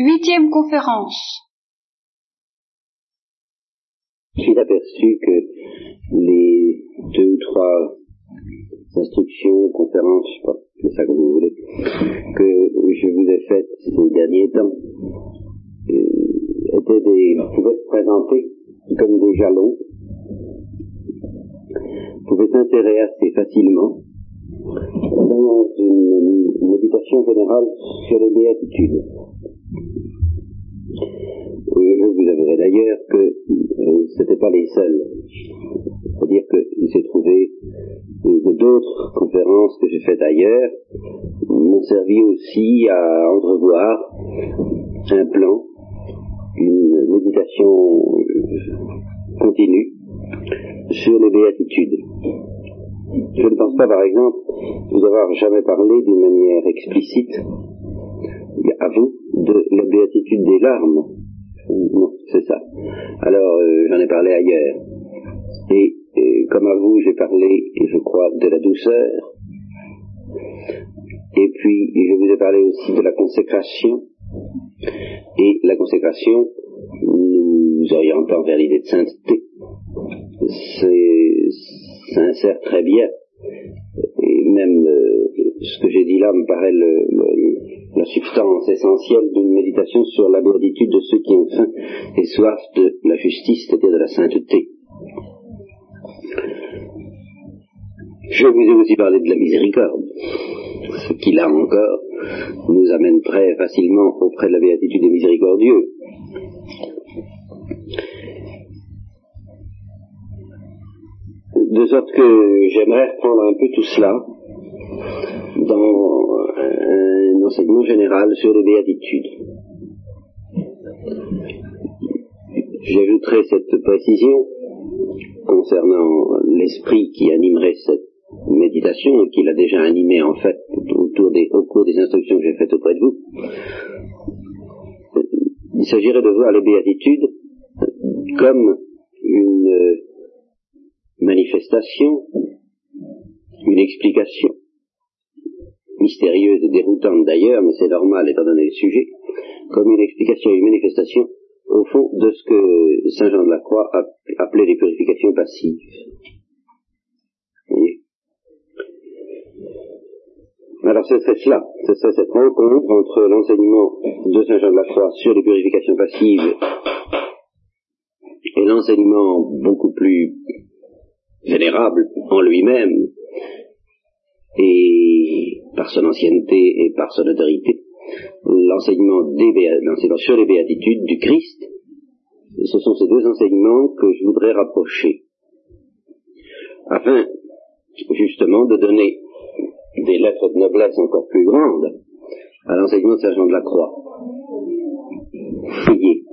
Huitième conférence. Suis aperçu que les deux ou trois instructions, conférences, je sais pas, c'est ça que vous voulez, que je vous ai faites ces derniers temps, euh, étaient des, pouvaient se présenter comme des jalons, pouvaient s'insérer assez facilement dans une méditation générale sur les béatitudes. Vous avouerai d'ailleurs que euh, ce n'étaient pas les seuls. C'est-à-dire qu'il s'est trouvé que d'autres conférences que j'ai faites ailleurs m'ont servi aussi à entrevoir un plan, une méditation continue sur les béatitudes. Je ne pense pas, par exemple, vous avoir jamais parlé d'une manière explicite, à vous, de la béatitude des larmes. Non, c'est ça. Alors, euh, j'en ai parlé ailleurs. Et, comme à vous, j'ai parlé, je crois, de la douceur. Et puis, je vous ai parlé aussi de la consécration. Et la consécration nous orientant vers l'idée de sainteté. C'est, s'insère très bien. Et même euh, ce que j'ai dit là me paraît la substance essentielle d'une méditation sur la béatitude de ceux qui ont faim et soif de la justice, c'est-à-dire de la sainteté. Je vous ai aussi parlé de la miséricorde, ce qui là encore nous amène très facilement auprès de la béatitude des miséricordieux. De sorte que j'aimerais reprendre un peu tout cela dans un enseignement général sur les béatitudes. J'ajouterai cette précision concernant l'esprit qui animerait cette méditation et qui l'a déjà animé en fait autour des, au cours des instructions que j'ai faites auprès de vous. Il s'agirait de voir les béatitudes comme une manifestation, une explication mystérieuse et déroutante d'ailleurs, mais c'est normal étant donné le sujet, comme une explication, une manifestation au fond de ce que Saint Jean de la Croix a appelé les purifications passives. voyez? Alors ce serait cela, ce serait cette rencontre entre l'enseignement de Saint Jean de la Croix sur les purifications passives et l'enseignement beaucoup plus vénérable en lui-même et par son ancienneté et par son autorité, l'enseignement, sur les béatitudes du Christ, ce sont ces deux enseignements que je voudrais rapprocher, afin justement de donner des lettres de noblesse encore plus grandes à l'enseignement de Saint Jean de la Croix. Fouiller,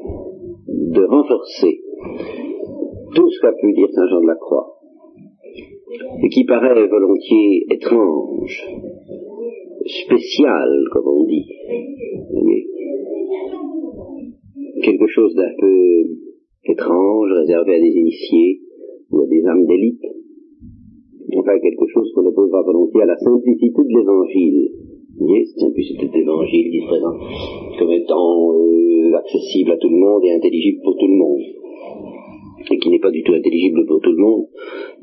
de renforcer tout ce qu'a pu dire Saint Jean de la Croix, et qui paraît volontiers étrange, spécial, comme on dit. Quelque chose d'un peu étrange, réservé à des initiés ou à des âmes d'élite. Enfin, quelque chose qu'on opposera volontiers à la simplicité de l'évangile. C'est simplicité de l'évangile qui se présente comme étant euh, accessible à tout le monde et intelligible pour tout le monde et qui n'est pas du tout intelligible pour tout le monde.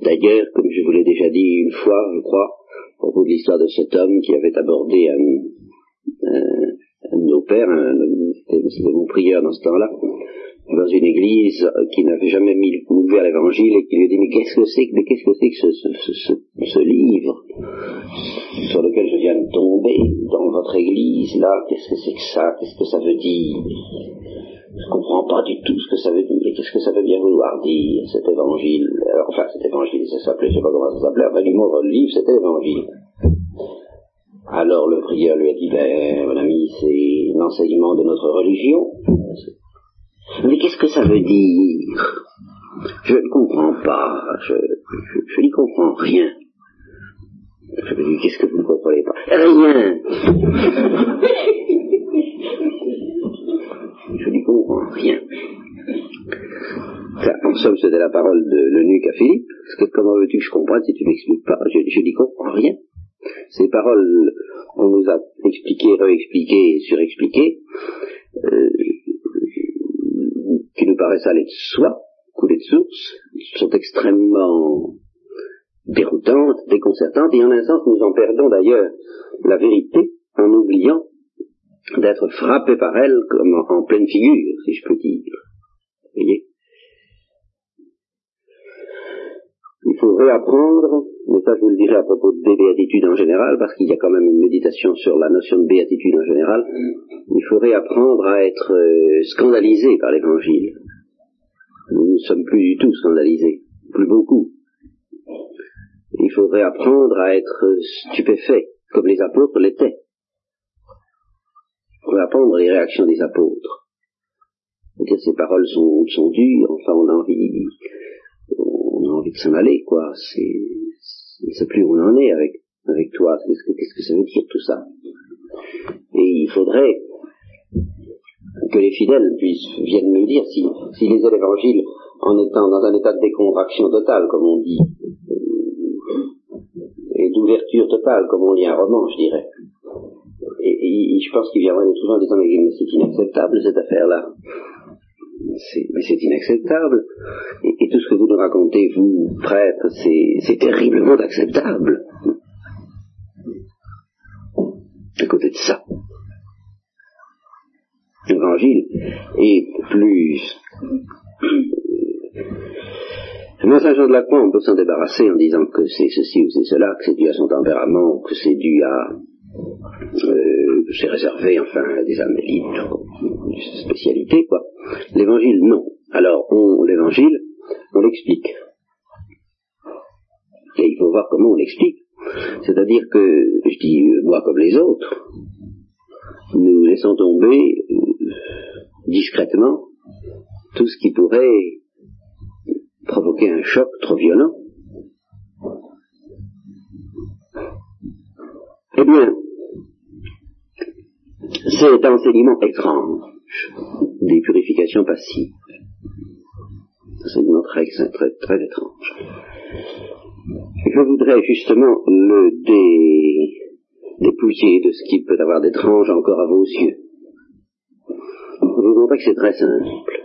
D'ailleurs, comme je vous l'ai déjà dit une fois, je crois, propos de l'histoire de cet homme qui avait abordé un, un, de nos pères, c'était mon prieur dans ce temps-là, dans une église qui n'avait jamais mis à l'évangile et qui lui a dit mais qu'est-ce que c'est mais qu'est-ce que c'est que ce, ce, ce, ce, livre sur lequel je viens de tomber dans votre église là qu'est-ce que c'est que ça? Qu'est-ce que ça veut dire? Je comprends pas du tout ce que ça veut dire. Et qu'est-ce que ça veut bien vouloir dire, cet évangile? Alors, Enfin, cet évangile, ça s'appelait, je sais pas comment ça s'appelait, enfin, du mot, livre, c'était évangile. Alors, le prieur lui a dit, ben, mon ami, c'est l'enseignement de notre religion. Mais qu'est-ce que ça veut dire? Je ne comprends pas, je, je, je n'y comprends rien. Je me dis, qu'est-ce que vous ne comprenez pas? Rien je n'y comprends rien. en somme, c'était la parole de l'eunuque à Philippe, comment veux-tu que je comprenne si tu m'expliques pas Je, je n'y comprends rien. Ces paroles, on nous a expliqué, réexpliqué, surexpliqué. Euh, paraissent aller de soi, couler de source, sont extrêmement déroutantes, déconcertantes, et en un sens nous en perdons d'ailleurs la vérité en oubliant d'être frappé par elles comme en, pleine figure, si je peux dire. Voyez? Il faut réapprendre, mais ça je vous le dirai à propos des béatitudes en général, parce qu'il y a quand même une méditation sur la notion de béatitude en général, il faut réapprendre à être euh, scandalisé par l'évangile. Nous ne sommes plus du tout scandalisés, plus beaucoup. Il faudrait apprendre à être stupéfait, comme les apôtres l'étaient. Apprendre les réactions des apôtres. Ces paroles sont, dures, enfin on a envie, on a envie de s'en aller, quoi. C'est, on ne sait plus où on en est avec, avec toi. Qu'est-ce que, qu'est-ce que ça veut dire tout ça? Et il faudrait que les fidèles puissent viennent nous dire si, si lisaient l'évangile en étant dans un état de décontraction totale, comme on dit, et d'ouverture totale, comme on lit un roman, je dirais. Et, je pense qu'ils viendraient nous trouver en disant mais c'est inacceptable cette affaire-là. mais c'est inacceptable. Et, tout ce que vous nous racontez, vous, prêtres, c'est terriblement acceptable. À côté de ça, l'évangile est plus mais Saint Jean de la Croix, on peut s'en débarrasser en disant que c'est ceci ou c'est cela, que c'est dû à son tempérament, que c'est dû à euh, c'est réservé enfin à des âmes libres, spécialité quoi. L'évangile non. Alors on l'évangile, on l'explique. Et il faut voir comment on l'explique. C'est-à-dire que, je dis moi comme les autres, nous laissons tomber euh, discrètement tout ce qui pourrait provoquer un choc trop violent. Eh bien, cet enseignement étrange des purifications passives, enseignement très, très, très étrange. Je voudrais justement le dé, dépouiller de ce qu'il peut avoir d'étrange encore à vos yeux. Vous montrer que c'est très simple.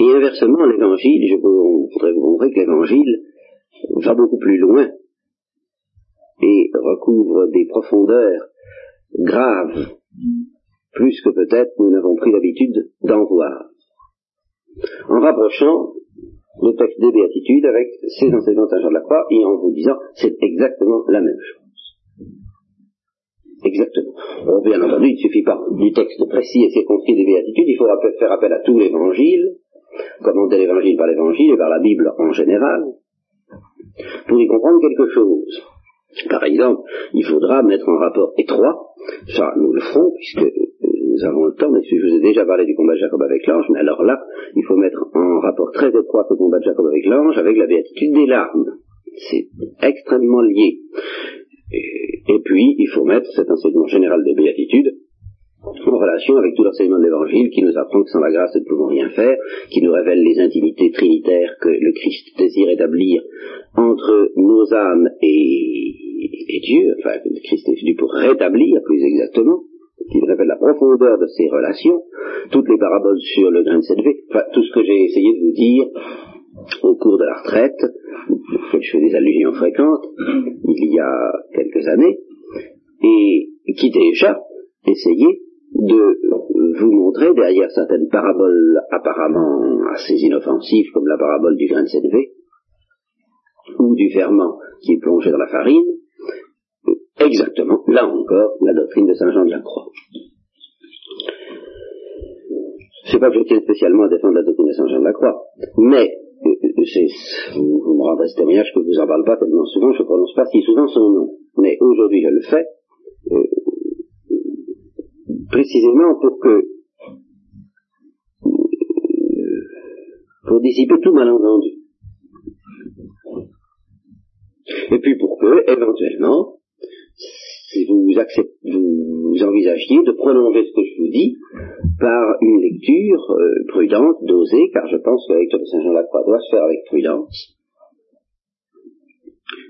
Et inversement, l'évangile, je voudrais vous montrer que l'évangile va beaucoup plus loin et recouvre des profondeurs graves, plus que peut-être nous n'avons pris l'habitude d'en voir. En rapprochant le texte des béatitudes avec ces enseignements de de la Croix et en vous disant c'est exactement la même chose. Exactement. bien entendu, il ne suffit pas du texte précis et circonscrit des béatitudes, il faudra faire appel à tout l'évangile, commenter l'évangile par l'évangile et par la Bible en général, pour y comprendre quelque chose. Par exemple, il faudra mettre en rapport étroit, ça nous le ferons puisque euh, nous avons le temps, mais je vous ai déjà parlé du combat de Jacob avec l'ange, mais alors là, il faut mettre en rapport très étroit ce combat de Jacob avec l'ange avec la béatitude des larmes. C'est extrêmement lié. Et, puis, il faut mettre cet enseignement général des béatitudes en relation avec tout l'enseignement de l'Évangile qui nous apprend que sans la grâce nous ne pouvons rien faire, qui nous révèle les intimités trinitaires que le Christ désire établir entre nos âmes et, Dieu, enfin Christ est venu pour rétablir plus exactement, qui révèle la profondeur de ces relations, toutes les paraboles sur le grain de cette enfin tout ce que j'ai essayé de vous dire au cours de la retraite, je fais des allusions fréquentes, il y a quelques années, et qui déjà essayé de vous montrer derrière certaines paraboles apparemment assez inoffensives comme la parabole du grain de sélevé ou du ferment qui est plongé dans la farine, exactement, là encore, la doctrine de Saint Jean de la Croix. Je sais pas que je tiens spécialement à défendre la doctrine de Saint Jean de la Croix, mais euh, vous, vous, me rendrez ce témoignage que je vous en parle pas tellement souvent, je ne prononce pas si souvent son nom. Mais aujourd'hui je le fais, euh, précisément pour que pour dissiper tout malentendu. Et puis pour que, éventuellement, si vous, acceptez, vous, envisagiez de prolonger ce que je vous dis par une lecture euh, prudente, dosée, car je pense que la lecture de Saint Jean Lacroix doit se faire avec prudence,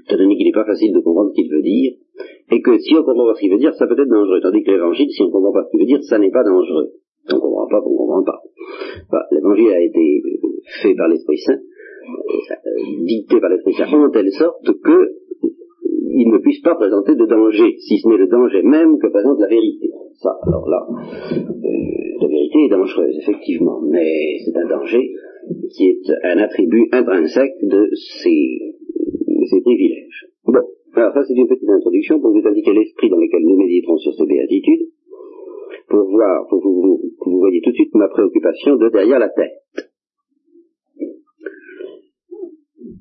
étant donné qu'il n'est pas facile de comprendre ce qu'il veut dire, et que si on comprend pas ce qu'il veut dire, ça peut être dangereux. Tandis que l'évangile, si on comprend pas ce qu'il veut dire, ça n'est pas dangereux. On comprend comprend pas, on ne comprend pas. L'évangile a été fait par l'Esprit Saint, euh, dicté par l'Esprit Saint, en telle sorte que il ne puisse pas présenter de danger, si ce n'est le danger même que présente la vérité. Ça, alors là, euh, la vérité est dangereuse, effectivement, mais c'est un danger qui est un attribut intrinsèque de ses, de ses privilèges. Bon, alors ça c'est une petite introduction pour vous indiquer l'esprit dans lequel nous méditerons sur ces béatitudes, pour voir, pour que vous, vous voyez tout de suite ma préoccupation de derrière la tête.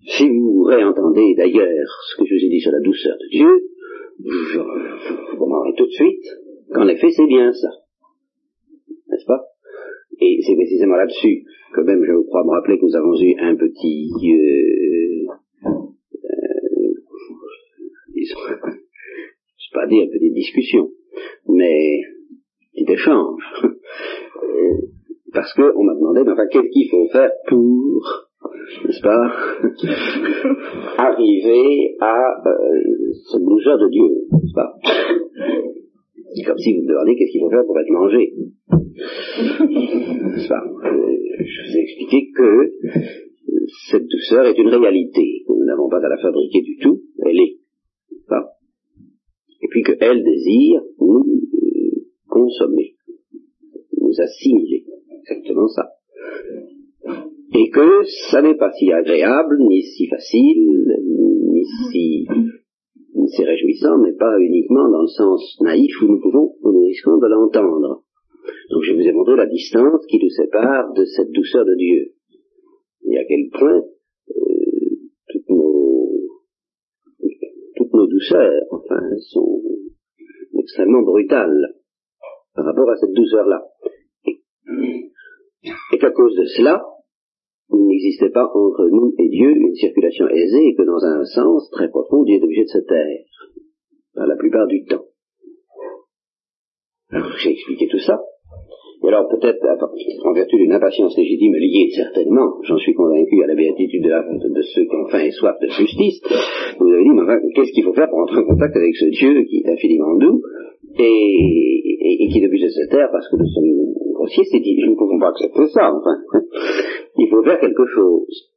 Si vous réentendez d'ailleurs ce que je vous ai dit sur la douceur de Dieu, vous comprendrez tout de suite qu'en effet c'est bien ça. N'est-ce pas? Et c'est précisément là-dessus que même je crois me rappeler que nous avons eu un petit... Euh, euh, je pas dire petite discussion, mais petit échange. Euh, parce qu'on m'a demandé, enfin, qu'est-ce qu'il faut faire pour n'est-ce pas, arriver à euh, cette douceur de Dieu, n'est-ce pas C'est comme si vous me demandiez qu'est-ce qu'il faut faire pour être mangé. N'est-ce pas euh, Je vous ai expliqué que cette douceur est une réalité, nous n'avons pas à la fabriquer du tout, elle est. Pas Et puis qu'elle désire nous euh, consommer, nous assimiler, exactement ça et que ça n'est pas si agréable, ni si facile, ni si, si réjouissant, mais pas uniquement dans le sens naïf où nous pouvons, où nous risquons de l'entendre. Donc je vous ai montré la distance qui nous sépare de cette douceur de Dieu. Et à quel point euh, toutes, nos, toutes nos douceurs enfin, sont extrêmement brutales par rapport à cette douceur-là. et qu'à cause de cela, il n'existait pas entre nous et Dieu une circulation aisée et que dans un sens très profond, Dieu est obligé de se taire, la plupart du temps. Alors j'ai expliqué tout ça. Et alors peut-être, en vertu d'une impatience légitime liée certainement, j'en suis convaincu à la béatitude de, ceux qui ont faim et soif de justice, vous avez dit, mais qu'est-ce qu'il faut faire pour entrer en contact avec ce Dieu qui est infiniment doux et, et qui est obligé de se taire parce que nous sommes c'est dit, nous ne pouvons pas accepter ça, enfin. Il faut faire quelque chose.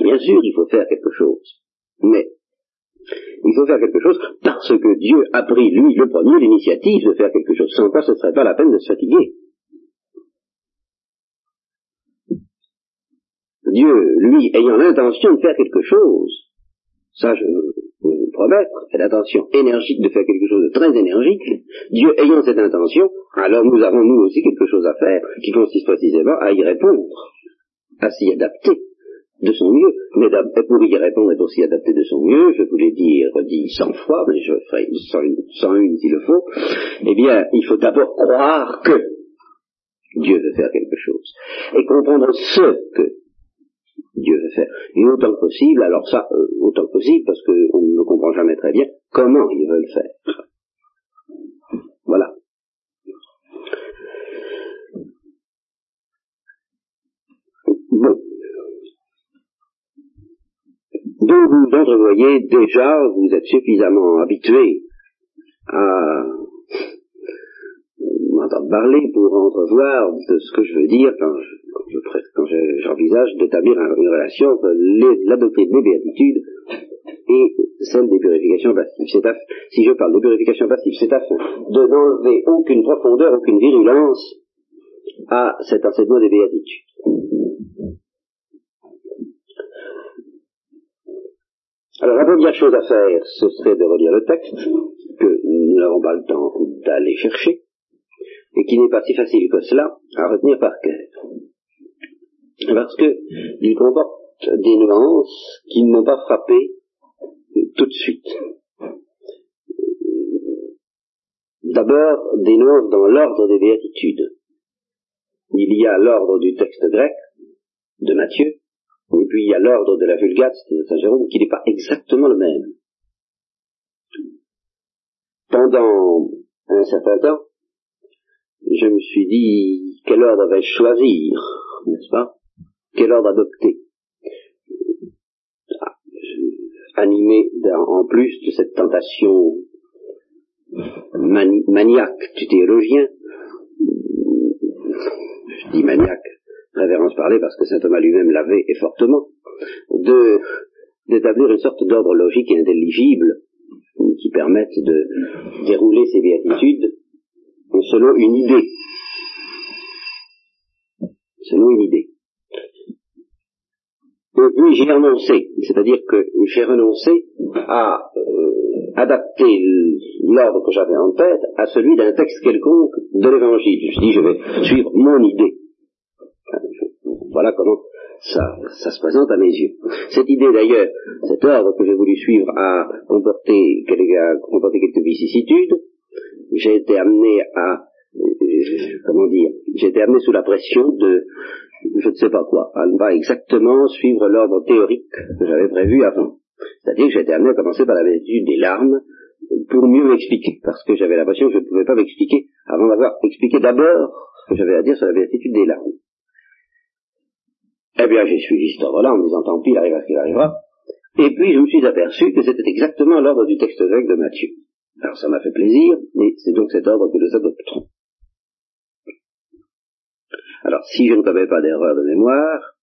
Bien sûr, il faut faire quelque chose. Mais il faut faire quelque chose parce que Dieu a pris, lui, le premier, l'initiative de faire quelque chose. Sans quoi, ce ne serait pas la peine de se fatiguer. Dieu, lui, ayant l'intention de faire quelque chose, ça je promettre, cette intention énergique de faire quelque chose de très énergique, Dieu ayant cette intention, alors nous avons nous aussi quelque chose à faire qui consiste précisément à y répondre à s'y adapter de son mieux. Mais pour y répondre et pour s'y adapter de son mieux, je vous l'ai dit, redit cent fois, mais je ferai cent une s'il le faut, eh bien, il faut d'abord croire que Dieu veut faire quelque chose. Et comprendre ce que Dieu veut faire. Et autant que possible, alors ça, euh, autant que possible, parce qu'on ne comprend jamais très bien comment il veut le faire. Voilà. Bon. Donc vous entrevoyez déjà, vous êtes suffisamment habitué à m'entendre parler pour entrevoir de ce que je veux dire quand j'envisage d'établir une relation entre la doctrine des béatitudes et celle des purifications passives. si je parle des purifications passives, c'est afin de n'enlever aucune profondeur, aucune virulence à cet enseignement des béatitudes. Alors la première chose à faire, ce serait de relire le texte, que nous n'avons pas le temps d'aller chercher, et qui n'est pas si facile que cela à retenir par cœur. Parce que il comporte des nuances qui ne m'ont pas frappé tout de suite. D'abord, des nuances dans l'ordre des béatitudes. Il y a l'ordre du texte grec de Matthieu, et puis il y a l'ordre de la Vulgate de Saint Jérôme, qui n'est pas exactement le même. Pendant un certain temps, je me suis dit quel ordre vais-je choisir, n'est-ce pas? Quel ordre adopter? Ah, Animé en plus de cette tentation maniaque du théologien, dit Maniac, révérence parlée parce que saint Thomas lui-même l'avait et fortement, d'établir une sorte d'ordre logique et intelligible qui permette de dérouler ces béatitudes selon une idée. Selon une idée. Puis j'ai renoncé, c'est-à-dire que j'ai renoncé à euh, adapter l'ordre que j'avais en tête à celui d'un texte quelconque de l'Évangile. Je dis, je vais suivre mon idée. Voilà comment ça, se présente à mes yeux. Cette idée d'ailleurs, cet ordre que j'ai voulu suivre a comporté, a comporté quelques vicissitudes. J'ai été amené à, euh, comment dire, j'ai été amené sous la pression de, je ne sais pas quoi, à ne exactement suivre l'ordre théorique que j'avais prévu avant. C'est-à-dire que j'ai été amené à commencer par la vertu des larmes pour mieux m'expliquer, parce que j'avais l'impression que je ne pouvais pas m'expliquer avant d'avoir expliqué d'abord ce que j'avais à dire sur la béatitude des larmes. Eh bien, j'ai suivi cet ordre-là en me disant, tant pis, il arrivera ce qu'il arrivera. Et puis, je me suis aperçu que c'était exactement l'ordre du texte grec de Matthieu. Alors, ça m'a fait plaisir, mais c'est donc cet ordre que nous adopterons. Alors, si je ne commets pas d'erreur de mémoire,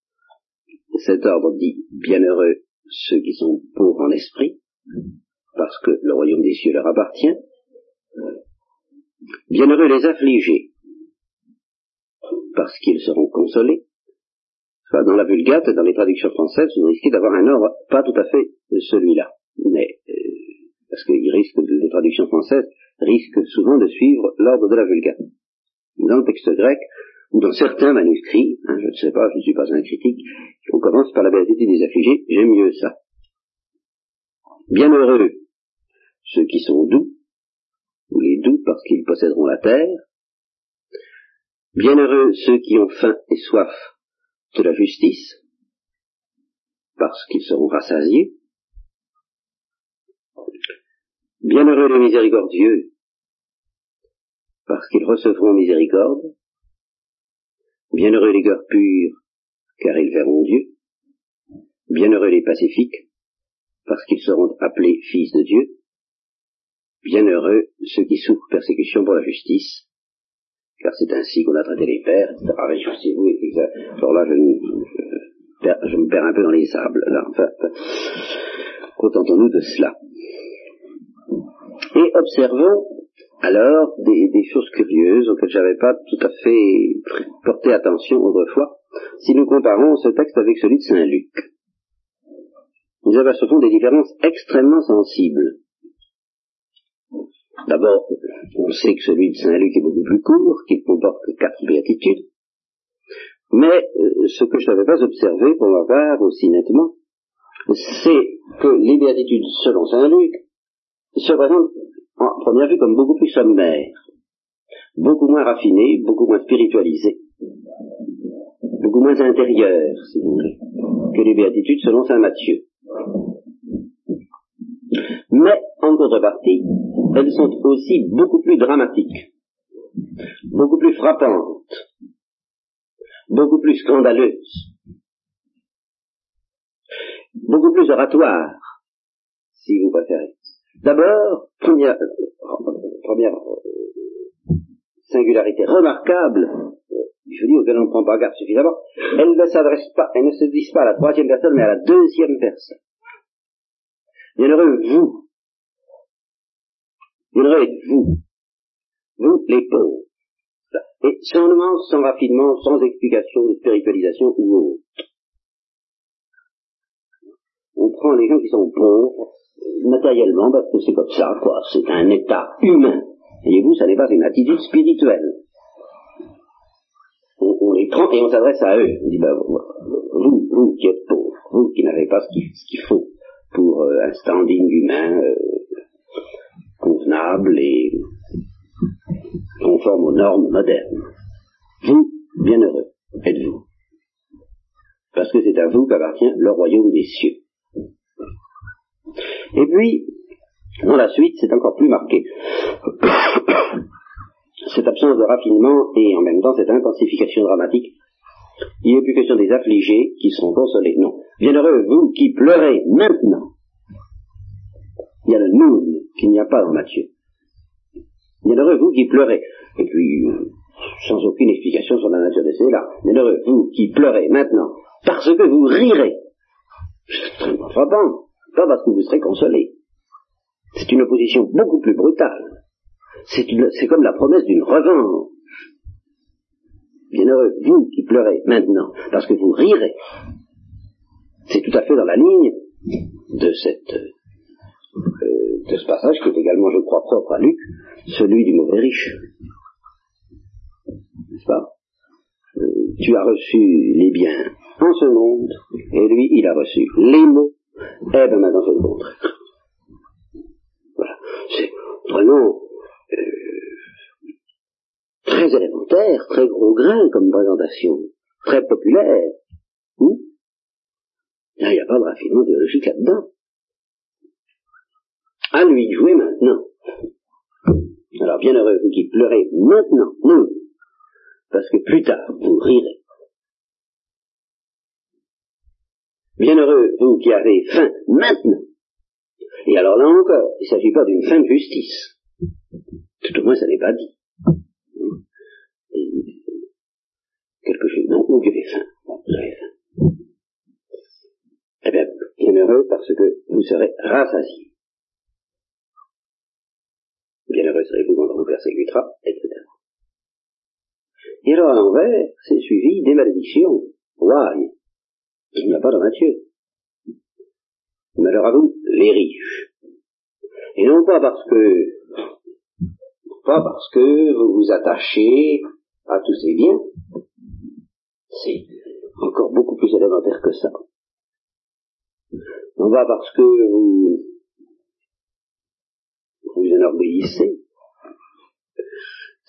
cet ordre dit, bienheureux ceux qui sont pauvres en esprit, parce que le royaume des cieux leur appartient. Bienheureux les affligés, parce qu'ils seront consolés dans la Vulgate, dans les traductions françaises, vous risquez d'avoir un ordre pas tout à fait celui-là. Mais, euh, parce que les traductions françaises risquent souvent de suivre l'ordre de la Vulgate. Dans le texte grec, ou dans certains manuscrits, hein, je ne sais pas, je ne suis pas un critique, on commence par la béatitude des affligés, j'aime mieux ça. Bienheureux ceux qui sont doux, ou les doux parce qu'ils posséderont la terre. Bienheureux ceux qui ont faim et soif de la justice, parce qu'ils seront rassasiés. Bienheureux les miséricordieux, parce qu'ils recevront miséricorde. Bienheureux les cœurs purs, car ils verront Dieu. Bienheureux les pacifiques, parce qu'ils seront appelés fils de Dieu. Bienheureux ceux qui souffrent persécution pour la justice, car c'est ainsi qu'on a traité les pères, etc. Réjouissez-vous, alors là, je, je, me perds un peu dans les sables, là, enfin, contentons-nous de cela. Et observons alors des, des choses curieuses auxquelles j'avais pas tout à fait porté attention autrefois, si nous comparons ce texte avec celui de Saint Luc. Nous apercevons des différences extrêmement sensibles. D'abord, on sait que celui de Saint-Luc est beaucoup plus court, qu'il comporte quatre béatitudes, mais euh, ce que je n'avais pas observé pour ma part aussi nettement, c'est que les béatitudes selon Saint-Luc se présentent en première vue comme beaucoup plus sommaires, beaucoup moins raffinées, beaucoup moins spiritualisées, beaucoup moins intérieures, si vous voulez, que les béatitudes selon Saint Matthieu. Mais, en contrepartie, elles sont aussi beaucoup plus dramatiques, beaucoup plus frappantes, beaucoup plus scandaleuses, beaucoup plus oratoires, si vous préférez. D'abord, première, première euh, singularité remarquable, je dis auquel on ne prend pas garde suffisamment, elles ne s'adressent pas, elles ne se disent pas à la troisième personne, mais à la deuxième personne. Bienheureux vous. Bienheureux êtes-vous. Vous, les pauvres. Et nuance, sans raffinement, sans explication de spiritualisation ou autre. On prend les gens qui sont pauvres, matériellement, parce que c'est comme ça, quoi. C'est un état humain. Voyez-vous, ça n'est pas une attitude spirituelle. On, les prend et on s'adresse à eux. On dit, ben, vous, vous qui êtes pauvres, vous qui n'avez pas ce qu'il faut, pour euh, un standing humain euh, convenable et conforme aux normes modernes. Vous, bienheureux, êtes-vous? Parce que c'est à vous qu'appartient le royaume des cieux. Et puis, dans la suite, c'est encore plus marqué. cette absence de raffinement et en même temps cette intensification dramatique il n'est plus question des affligés qui seront consolés. Non. Bienheureux, vous qui pleurez maintenant. Il y a le nous qu'il n'y a pas dans Matthieu. Bienheureux, vous qui pleurez. Et puis, euh, sans aucune explication sur la nature de ces larmes. Bienheureux, vous qui pleurez maintenant, parce que vous rirez. C'est extrêmement frappant. Pas parce que vous serez consolé. C'est une opposition beaucoup plus brutale. C'est comme la promesse d'une revanche. Bienheureux, vous qui pleurez maintenant, parce que vous rirez. C'est tout à fait dans la ligne de cette euh, de ce passage qui est également, je crois, propre à Luc, celui du mauvais riche. N'est-ce pas? Euh, Tu as reçu les biens en ce monde, et lui, il a reçu les mots. Eh bien maintenant c'est le contraire. Voilà. C'est vraiment euh, très élémentaire, très gros grain comme présentation, très populaire. Hmm? Là, il n'y a pas de raffinement théologique là-dedans. À lui de jouer maintenant. Alors, bienheureux vous qui pleurez maintenant, non, parce que plus tard, vous rirez. Bienheureux vous qui avez faim maintenant. Et alors là encore, il ne s'agit pas d'une fin de justice. Tout au moins, ça n'est pas dit. quelque chose, non, vous avez faim. vous avez faim. Eh bien, bienheureux parce que vous serez rassasiés. Bienheureux serez-vous quand on vous persécutera, etc. Et alors à l'envers, c'est suivi des malédictions. Why? Il n'y a pas dans Matthieu. Malheur à vous, les riches. Et non pas parce que, pas parce que vous vous attachez à tous ces biens. C'est encore beaucoup plus élémentaire que ça. Non pas parce que vous vous enorgueillissez.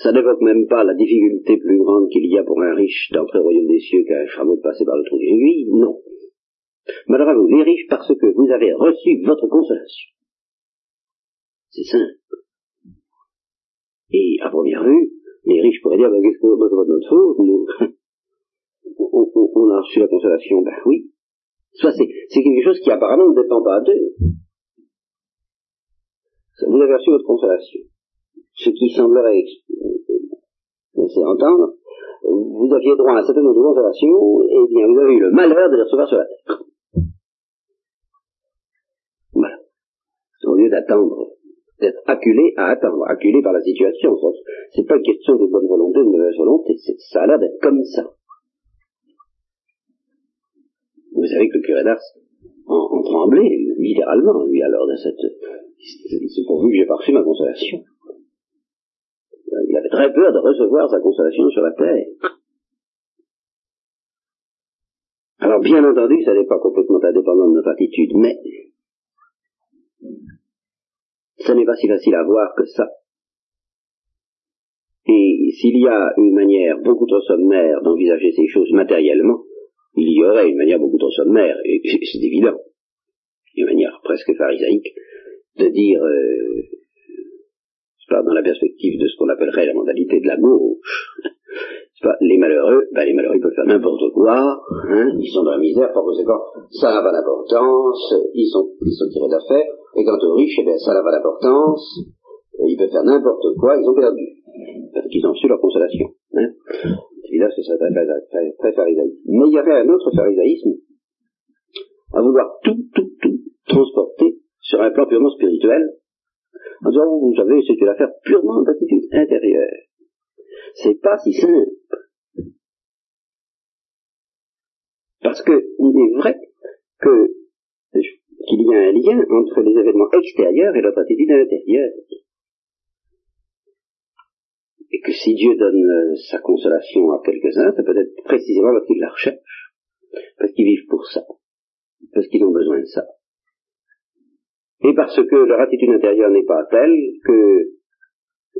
Ça n'évoque même pas la difficulté plus grande qu'il y a pour un riche d'entrer au royaume des cieux qu'un chameau de passer par le trou d'une aiguille, non. Malheur à vous, les riches, parce que vous avez reçu votre consolation. C'est simple. Et à première vue, les riches pourraient dire, ben, qu'est-ce que c'est notre faute Nous, on, on, a reçu la consolation. Ben oui. Soit c'est, quelque chose qui apparemment ne dépend pas d'eux. Vous avez reçu votre consolation. Ce qui semblerait laisser entendre, vous aviez droit à un certain nombre de consolations, et bien vous avez eu le malheur de les recevoir sur la terre. Voilà. Au lieu d'attendre, d'être acculé à attendre, acculé par la situation. C'est pas une question de bonne volonté de mauvaise volonté, c'est, ça l'air d'être comme ça. Vous savez que le curé d'Ars en, en tremblait, littéralement, lui, alors, de cette, c'est pourvu que j'ai pas reçu ma consolation. Très peur de recevoir sa consolation sur la terre. Alors, bien entendu, ça n'est pas complètement indépendant de notre attitude, mais ce n'est pas si facile à voir que ça. Et s'il y a une manière beaucoup trop sommaire d'envisager ces choses matériellement, il y aurait une manière beaucoup trop sommaire, et c'est évident, une manière presque pharisaïque, de dire, euh, pas, dans la perspective de ce qu'on appellerait la mentalité de la gauche, pas, les malheureux, ben les malheureux peuvent faire n'importe quoi, hein, ils sont dans la misère, par conséquent, ça n'a pas d'importance, ils sont, ils sont tirés d'affaire, et quant aux riches, eh bien, ça n'a pas d'importance, ils peuvent faire n'importe quoi, ils ont perdu, parce qu'ils ont su leur consolation. Hein. Et là, c'est très, très, très, pharisaïsme. Mais il y avait un autre pharisaïsme, à vouloir tout, tout, tout transporter sur un plan purement spirituel, en disant, vous savez, c'est une affaire purement d'attitude intérieure. C'est pas si simple. Parce que il est vrai que qu'il y a un lien entre les événements extérieurs et notre attitude intérieure. Et que si Dieu donne euh, sa consolation à quelques-uns, ça peut être précisément parce qu'ils la recherchent, parce qu'ils vivent pour ça, parce qu'ils ont besoin de ça et parce que leur attitude intérieure n'est pas telle que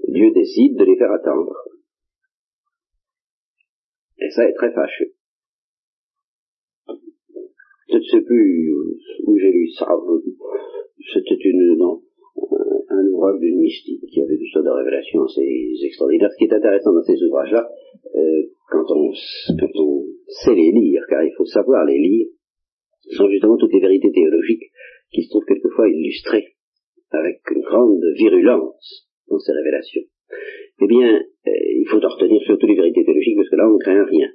Dieu décide de les faire attendre. Et ça est très fâcheux. Je ne sais plus où j'ai lu ça. C'était une, non, un ouvrage d'une mystique qui avait tout ça de révélations assez extraordinaires. Ce qui est intéressant dans ces ouvrages-là, euh, quand, on, quand on sait les lire, car il faut savoir les lire, sont justement toutes les vérités théologiques qui se trouvent quelquefois illustrées avec une grande virulence dans ces révélations. eh bien, euh, il faut en retenir surtout les vérités théologiques, parce que là, on ne craint rien.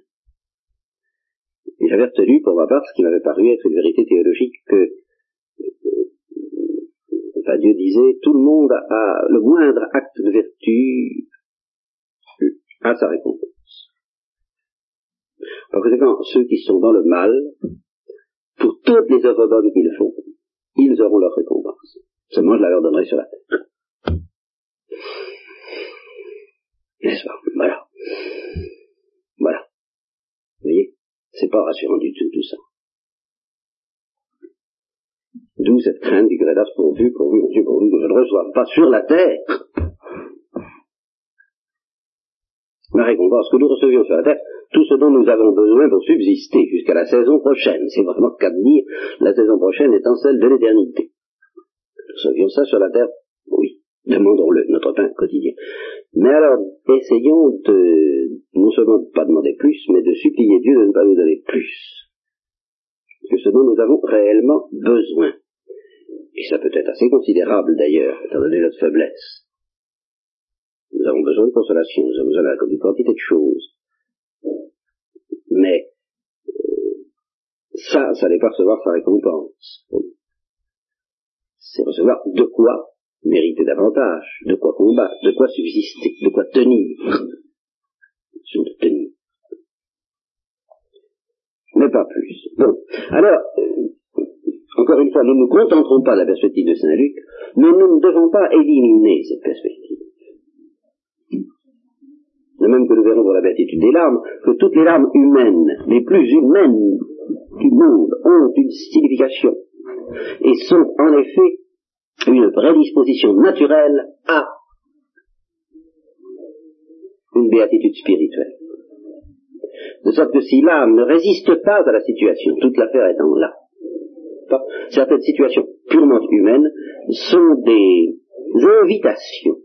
Et j'avais retenu, pour ma part, ce qui m'avait paru être une vérité théologique que euh, Dieu disait, tout le monde a le moindre acte de vertu à sa récompense. Par conséquent, ceux qui sont dans le mal, pour toutes les œuvres bonnes qu'ils font, ils auront leur récompense. Seulement, je la leur donnerai sur la tête. N'est-ce pas? Voilà. Voilà. Vous voyez? C'est pas rassurant du tout, tout ça. D'où cette crainte du Grédas pourvu, pourvu, mon Dieu, pourvu que je ne reçoive pas sur la terre la récompense que nous recevions sur la terre, tout ce dont nous avons besoin pour subsister jusqu'à la saison prochaine. C'est vraiment de dire, la saison prochaine étant celle de l'éternité. Nous recevions ça sur la terre, oui, demandons-le, notre pain quotidien. Mais alors, essayons de, non seulement de ne pas demander plus, mais de supplier Dieu de ne pas nous donner plus. Que ce dont nous avons réellement besoin. Et ça peut être assez considérable d'ailleurs, étant donné notre faiblesse. Nous avons besoin de consolation, nous avons besoin d'une quantité de choses. Mais euh, ça, ça n'est pas recevoir sa récompense. C'est recevoir de quoi mériter davantage, de quoi combattre, de quoi subsister, de quoi tenir. de tenir. Mais pas plus. Bon. Alors, euh, encore une fois, nous ne nous contenterons pas de la perspective de Saint-Luc, mais nous ne devons pas éliminer cette perspective de même que nous verrons pour la béatitude des larmes, que toutes les larmes humaines, les plus humaines du monde, ont une signification et sont en effet une prédisposition naturelle à une béatitude spirituelle. De sorte que si l'âme ne résiste pas à la situation, toute l'affaire étant là, certaines situations purement humaines sont des invitations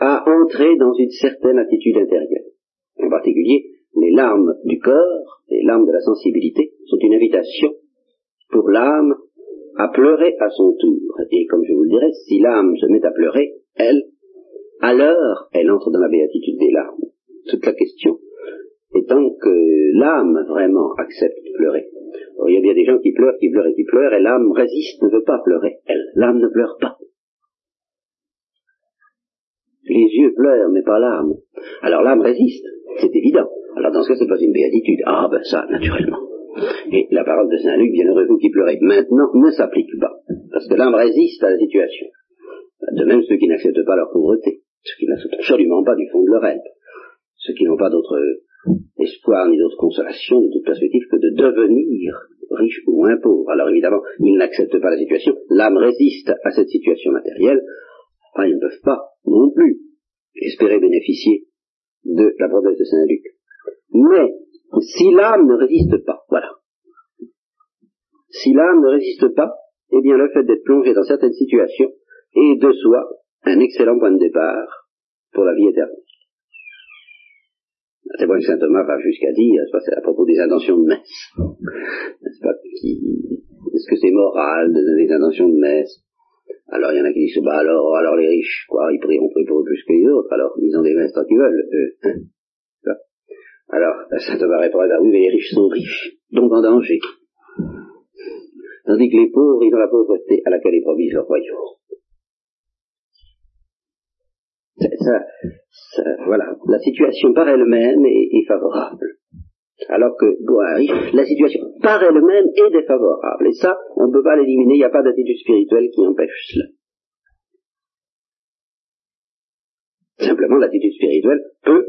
à entrer dans une certaine attitude intérieure. En particulier, les larmes du corps, les larmes de la sensibilité, sont une invitation pour l'âme à pleurer à son tour. Et comme je vous le dirai, si l'âme se met à pleurer, elle, alors, elle entre dans la béatitude des larmes. Toute la question étant que l'âme vraiment accepte de pleurer. il y a bien des gens qui pleurent, qui pleurent et qui pleurent, et l'âme résiste, ne veut pas pleurer. Elle, l'âme ne pleure pas. Les yeux pleurent, mais pas l'âme. Alors l'âme résiste, c'est évident. Alors dans ce cas, c'est pas une béatitude. Ah ben ça, naturellement. Et la parole de Saint Luc, bienheureux vous qui pleurez, maintenant ne s'applique pas. Parce que l'âme résiste à la situation. De même ceux qui n'acceptent pas leur pauvreté, ceux qui n'acceptent absolument pas du fond de leur être, ceux qui n'ont pas d'autre espoir ni d'autre consolation, ni d'autre perspective que de devenir riche ou moins pauvre. Alors évidemment, ils n'acceptent pas la situation, l'âme résiste à cette situation matérielle, ils ne peuvent pas non plus espérer bénéficier de la promesse de Saint-Luc. Mais si l'âme ne résiste pas, voilà. Si l'âme ne résiste pas, eh bien le fait d'être plongé dans certaines situations est de soi un excellent point de départ pour la vie éternelle. C'est bon saint Thomas va jusqu'à dire, c'est à propos des intentions de messe. N'est-ce est-ce que c'est moral de donner des intentions de messe alors il y en a qui disent, bah alors, alors les riches, quoi, ils prient, on prie pour eux plus que les autres, alors ils ont des messes tant qu'ils veulent, eux. Hein. Alors, ça te va répondre, oui, mais les riches sont riches, donc en danger. Tandis que les pauvres, ils ont la pauvreté à laquelle est promise leur royaume. Ça, ça, voilà, la situation par elle-même est favorable alors que la situation par elle-même est défavorable. Et ça, on ne peut pas l'éliminer, il n'y a pas d'attitude spirituelle qui empêche cela. Simplement, l'attitude spirituelle peut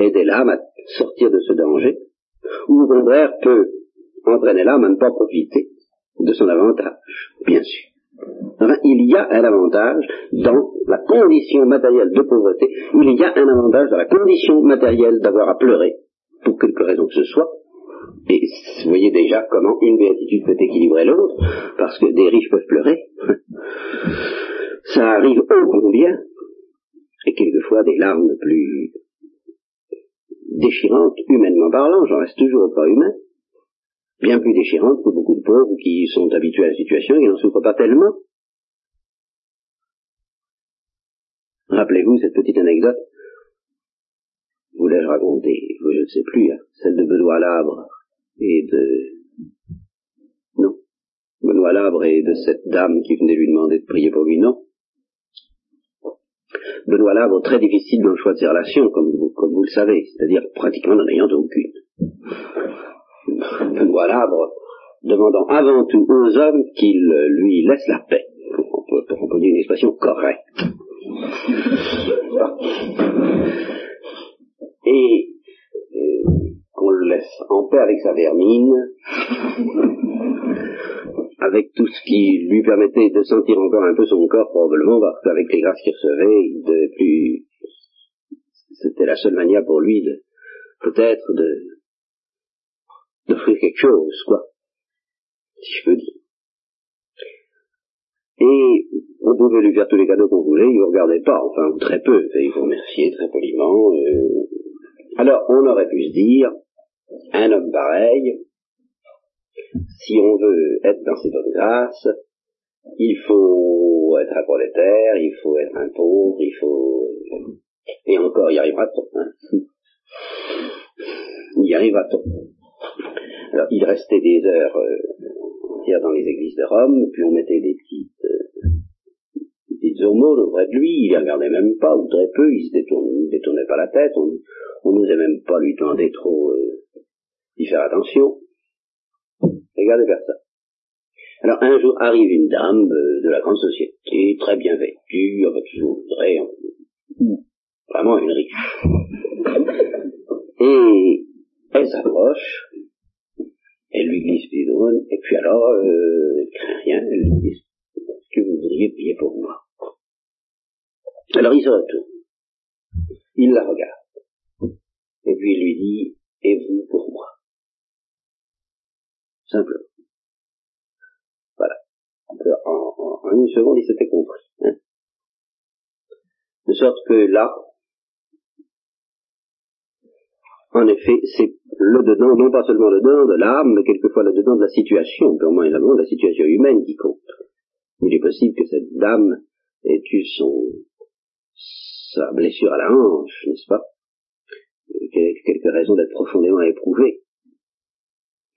aider l'âme à sortir de ce danger, ou au contraire peut entraîner l'âme à ne pas profiter de son avantage, bien sûr. Il y a un avantage dans la condition matérielle de pauvreté, il y a un avantage dans la condition matérielle d'avoir à pleurer pour quelque raison que ce soit. Et vous voyez déjà comment une béatitude peut équilibrer l'autre, parce que des riches peuvent pleurer. Ça arrive ô combien, et quelquefois des larmes plus déchirantes, humainement parlant, j'en reste toujours au pas humain, bien plus déchirantes que beaucoup de pauvres qui sont habitués à la situation et n'en souffrent pas tellement. Rappelez-vous cette petite anecdote. Voulais-je raconter Je ne sais plus. Hein, celle de Benoît Labre et de... Non. Benoît Labre et de cette dame qui venait lui demander de prier pour lui. Non. Benoît Labre, très difficile dans le choix de ses relations, comme vous, comme vous le savez, c'est-à-dire pratiquement n'en ayant aucune. Benoît Labre, demandant avant tout aux hommes qu'ils lui laissent la paix, pour, employer une expression correcte. Et qu'on le laisse en paix avec sa vermine, avec tout ce qui lui permettait de sentir encore un peu son corps probablement, parce qu'avec les grâces qu'il recevait, il devait plus... C'était la seule manière pour lui de, peut-être, de, d'offrir quelque chose, quoi, si je peux dire. Et on pouvait lui faire tous les cadeaux qu'on voulait, il ne regardait pas, enfin, ou très peu, il faut remercier très poliment. Euh. Alors, on aurait pu se dire, un homme pareil, si on veut être dans ses bonnes grâces, il faut être un prolétaire, il faut être un pauvre, il faut... Et encore, il arrivera-t-on hein. Il arrivera-t-on. Alors, il restait des heures euh, dans les églises de Rome, puis on mettait des petites, euh, petites aumônes auprès de lui, il ne regardait même pas, ou très peu, il se détournait, détournait pas la tête, on n'osait même pas lui demander trop euh, d'y faire attention. Regardez vers ça. Alors un jour arrive une dame euh, de la grande société, très bien vêtue, avec toujours voudrait, vraiment une riche. Et elle s'approche, elle lui glisse des doigts, et puis alors, euh, elle craint rien, elle lui dit, est-ce que vous voudriez prier pour moi? Alors il se retourne, il la regarde, et puis il lui dit, et vous pour moi Simplement. Voilà. En, une seconde, il s'était compris. Hein. De sorte que là, en effet, c'est le dedans, non pas seulement le dedans de l'âme, mais quelquefois le dedans de la situation, purement et simplement de la situation humaine qui compte. Il est possible que cette dame ait eu son, sa blessure à la hanche, n'est-ce pas? Quelques raisons d'être profondément éprouvée?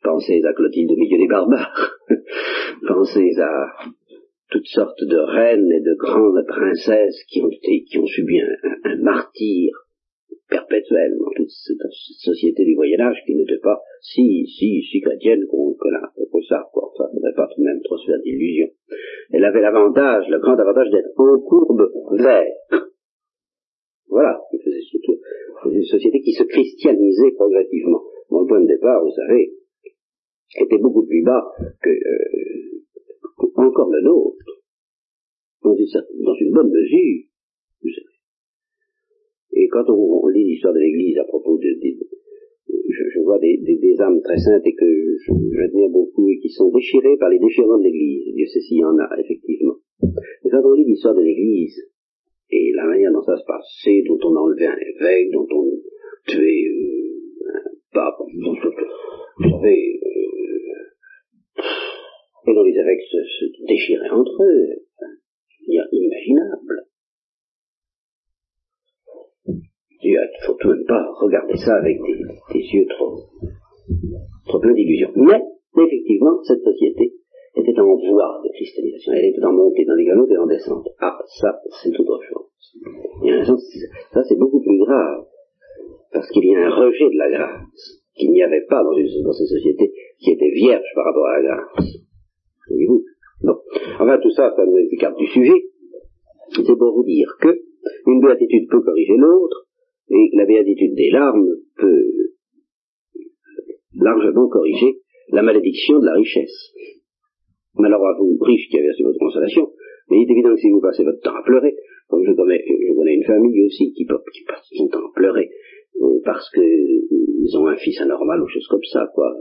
Pensez à Clotilde au milieu des barbares. Pensez à toutes sortes de reines et de grandes princesses qui ont été, qui ont subi un, martyr perpétuel dans toute cette, société du Moyen Âge qui n'était pas si, si, si chrétienne qu'on ça, quoi. Enfin, ne faudrait pas tout de même trop se faire d'illusions. Elle avait l'avantage, le grand avantage d'être en courbe vers. Voilà. C'était une société qui se christianisait progressivement. Mon point de départ, vous savez, était beaucoup plus bas que euh, encore le nôtre, dans une, dans une bonne mesure. Et quand on, lit l'histoire de l'Église à propos de, je, je, vois des, âmes très saintes et que j'admire beaucoup et qui sont déchirées par les déchirements de l'Église. Dieu sait s'il y en a, effectivement. Mais quand on lit l'histoire de l'Église et la manière dont ça se passait, dont on enlevait un évêque, dont on tuait euh, un pape, dont, vous savez, et dont les évêques se, déchiraient entre eux. C'est imaginable. Il ne faut tout même pas regarder ça avec des, des yeux trop, trop pleins d'illusions. Mais, effectivement, cette société était en voie de christianisation. Elle était en montée dans les galops et en descente. Ah, ça, c'est autre chose. Et un sens, ça, c'est beaucoup plus grave. Parce qu'il y a un rejet de la grâce qu'il n'y avait pas dans, ces sociétés qui étaient vierges par rapport à la grâce. Voyez-vous? Bon. Enfin, tout ça, ça nous écarte du sujet. C'est pour vous dire que une béatitude peut corriger l'autre, et la béatitude des larmes peut largement corriger la malédiction de la richesse. Alors à vous, riches qui avez reçu votre consolation, mais il est évident que si vous passez votre temps à pleurer, comme je connais, je connais une famille aussi qui, passe son temps à pleurer, euh, parce qu'ils ont un fils anormal ou chose comme ça, quoi.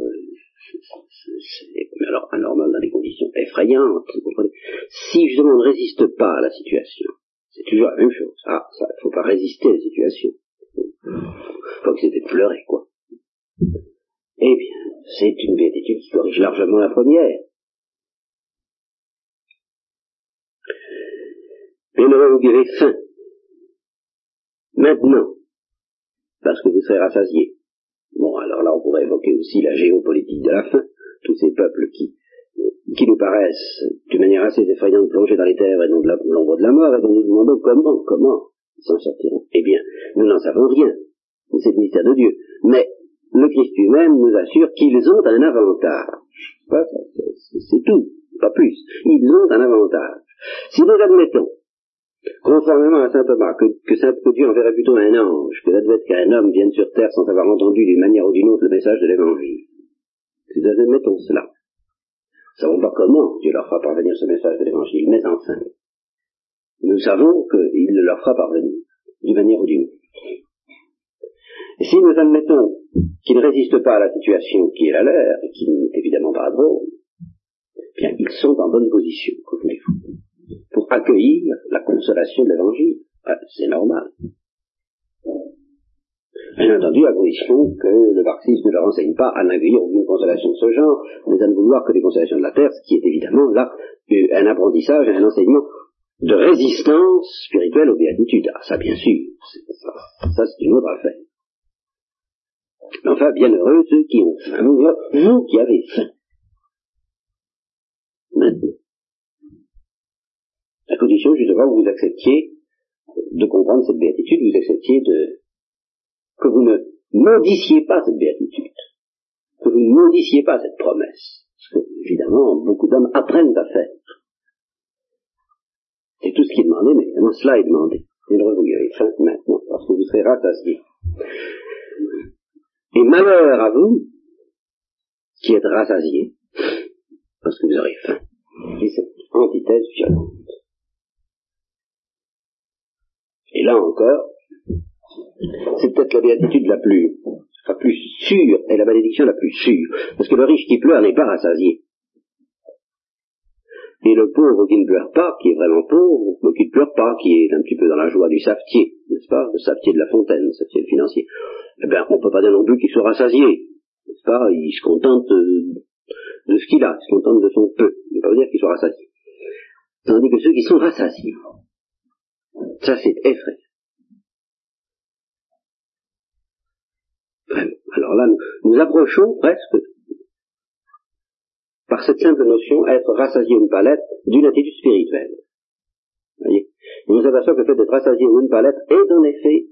C'est alors anormal dans des conditions effrayantes, vous comprenez. Si justement on ne résiste pas à la situation, c'est toujours la même chose. Ah, ça, il ne faut pas résister à la situation. Faut que c'était de pleurer, quoi. Eh bien, c'est une béatitude qui corrige largement la première. Va vous guérir faim. Maintenant, parce que vous serez rassasiés. Bon, alors là, on pourrait évoquer aussi la géopolitique de la faim, tous ces peuples qui, qui nous paraissent d'une manière assez effrayante plonger dans les terres et dans l'ombre de la mort, et dont nous demandons comment, comment s'en sortiront. Eh bien, nous n'en savons rien. C'est le mystère de Dieu. Mais le Christ lui-même nous assure qu'ils ont un avantage. C'est tout, pas plus. Ils ont un avantage. Si nous admettons, conformément à saint Thomas, que, que, Dieu enverrait plutôt un ange que d'admettre qu'un homme vienne sur terre sans avoir entendu d'une manière ou d'une autre le message de l'évangile, si nous admettons cela, nous savons pas comment Dieu leur fera parvenir ce message de l'évangile, mais enfin, nous savons qu'il le leur fera parvenir d'une manière ou d'une autre. Et si nous admettons qu'ils ne résistent pas à la situation qui est la leur, et qui n'est évidemment pas drôle, eh bien, ils sont en bonne position, que voulez-vous, pour accueillir la consolation de l'évangile. Ah, c'est normal. Bien entendu, à condition que le marxisme ne leur enseigne pas à n'accueillir aucune consolation de ce genre, mais à ne vouloir que des consolations de la terre, ce qui est évidemment là un apprentissage, un enseignement de résistance spirituelle aux béatitudes. Ah, ça, bien sûr, ça c'est une autre affaire. Enfin, bienheureux ceux qui ont faim. Vous qui avez faim. Maintenant. Condition, justement, que vous acceptiez de comprendre cette béatitude, vous acceptiez de, que vous ne maudissiez pas cette béatitude, que vous ne maudissiez pas cette promesse. Parce que, évidemment, beaucoup d'hommes apprennent à faire. C'est tout ce qui est demandé, mais évidemment, cela est demandé. Et le vous avez faim maintenant, parce que vous serez rassasiés. Et malheur à vous, qui êtes rassasiés, parce que vous aurez faim. Et cette antithèse violente. Et là encore, c'est peut-être la béatitude la plus, la plus sûre et la malédiction la plus sûre. Parce que le riche qui pleure n'est pas rassasié. Et le pauvre qui ne pleure pas, qui est vraiment pauvre, ou qui ne pleure pas, qui est un petit peu dans la joie du savetier, n'est-ce pas, le savetier de la fontaine, le savetier financier, eh bien, on ne peut pas dire non plus qu'il soit rassasié, n'est-ce pas, il se contente de, ce qu'il a, il se contente de son peu, il ne peut pas dire qu'il soit rassasié. Tandis que ceux qui sont rassasiés, ça c'est effrayant. Alors là, nous, approchons presque par cette simple notion, être rassasié ou ne pas l'être, d'une attitude spirituelle. Voyez On nous aperçoit que le fait d'être rassasié ou ne pas l'être est en effet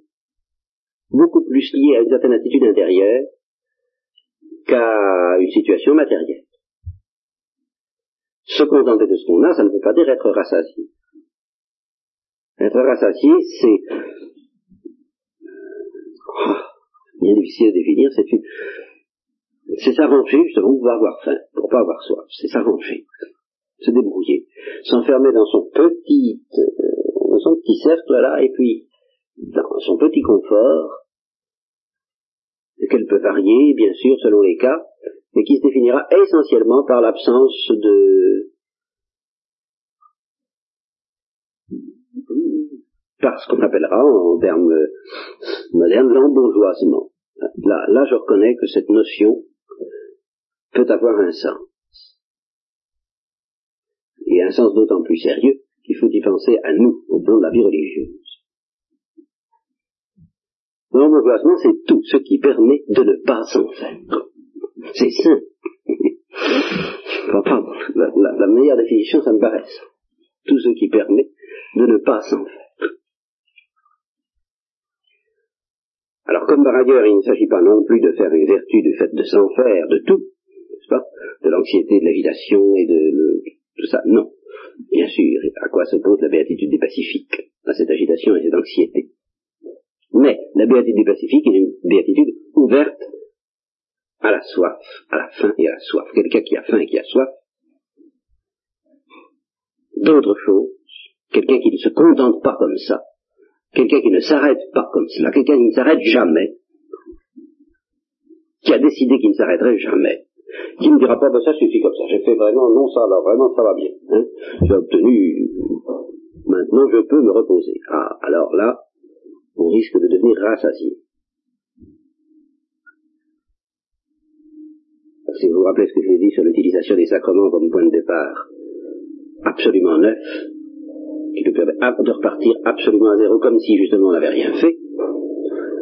beaucoup plus lié à une certaine attitude intérieure qu'à une situation matérielle. Se contenter de ce qu'on a, ça ne veut pas dire être rassasié. Être rassasié, c'est oh, bien difficile à définir, c'est une, c'est s'arranger justement pour avoir faim, pour pas avoir soif. C'est s'arranger, se débrouiller, s'enfermer dans son petit, euh, dans son petit cercle là, et puis dans son petit confort, lequel peut varier, bien sûr, selon les cas, mais qui se définira essentiellement par l'absence de par ce qu'on appellera en termes modernes l'embourgeoisement. Là, là, je reconnais que cette notion peut avoir un sens. Et un sens d'autant plus sérieux qu'il faut y penser à nous, au plan de la vie religieuse. L'embourgeoisement, c'est tout ce qui permet de ne pas s'en faire. C'est sain. la, la, la, meilleure définition, ça me paraît. Tout ce qui permet de ne pas s'en faire. Alors comme par ailleurs, il ne s'agit pas non plus de faire une vertu du fait de s'en faire de tout, de l'anxiété, de l'agitation et de, tout ça. Non. Bien sûr, à quoi s'oppose la béatitude des pacifiques? À cette agitation et cette anxiété. Mais la béatitude des pacifiques est une béatitude ouverte à la soif, à la faim et à la soif. Quelqu'un qui a faim et qui a soif, d'autre chose, quelqu'un qui ne se contente pas comme ça, quelqu'un qui ne s'arrête pas comme cela, quelqu'un qui ne s'arrête jamais, qui a décidé qu'il ne s'arrêterait jamais, qui ne dira pas, ben ça suffit comme ça, j'ai fait vraiment, non ça va, vraiment ça va bien. Hein. J'ai obtenu, maintenant je peux me reposer. Ah, alors là, on risque de devenir rassasié. Si vous vous rappelez ce que je l'ai dit sur l'utilisation des sacrements comme point de départ absolument neuf, de repartir absolument à zéro, comme si justement on n'avait rien fait,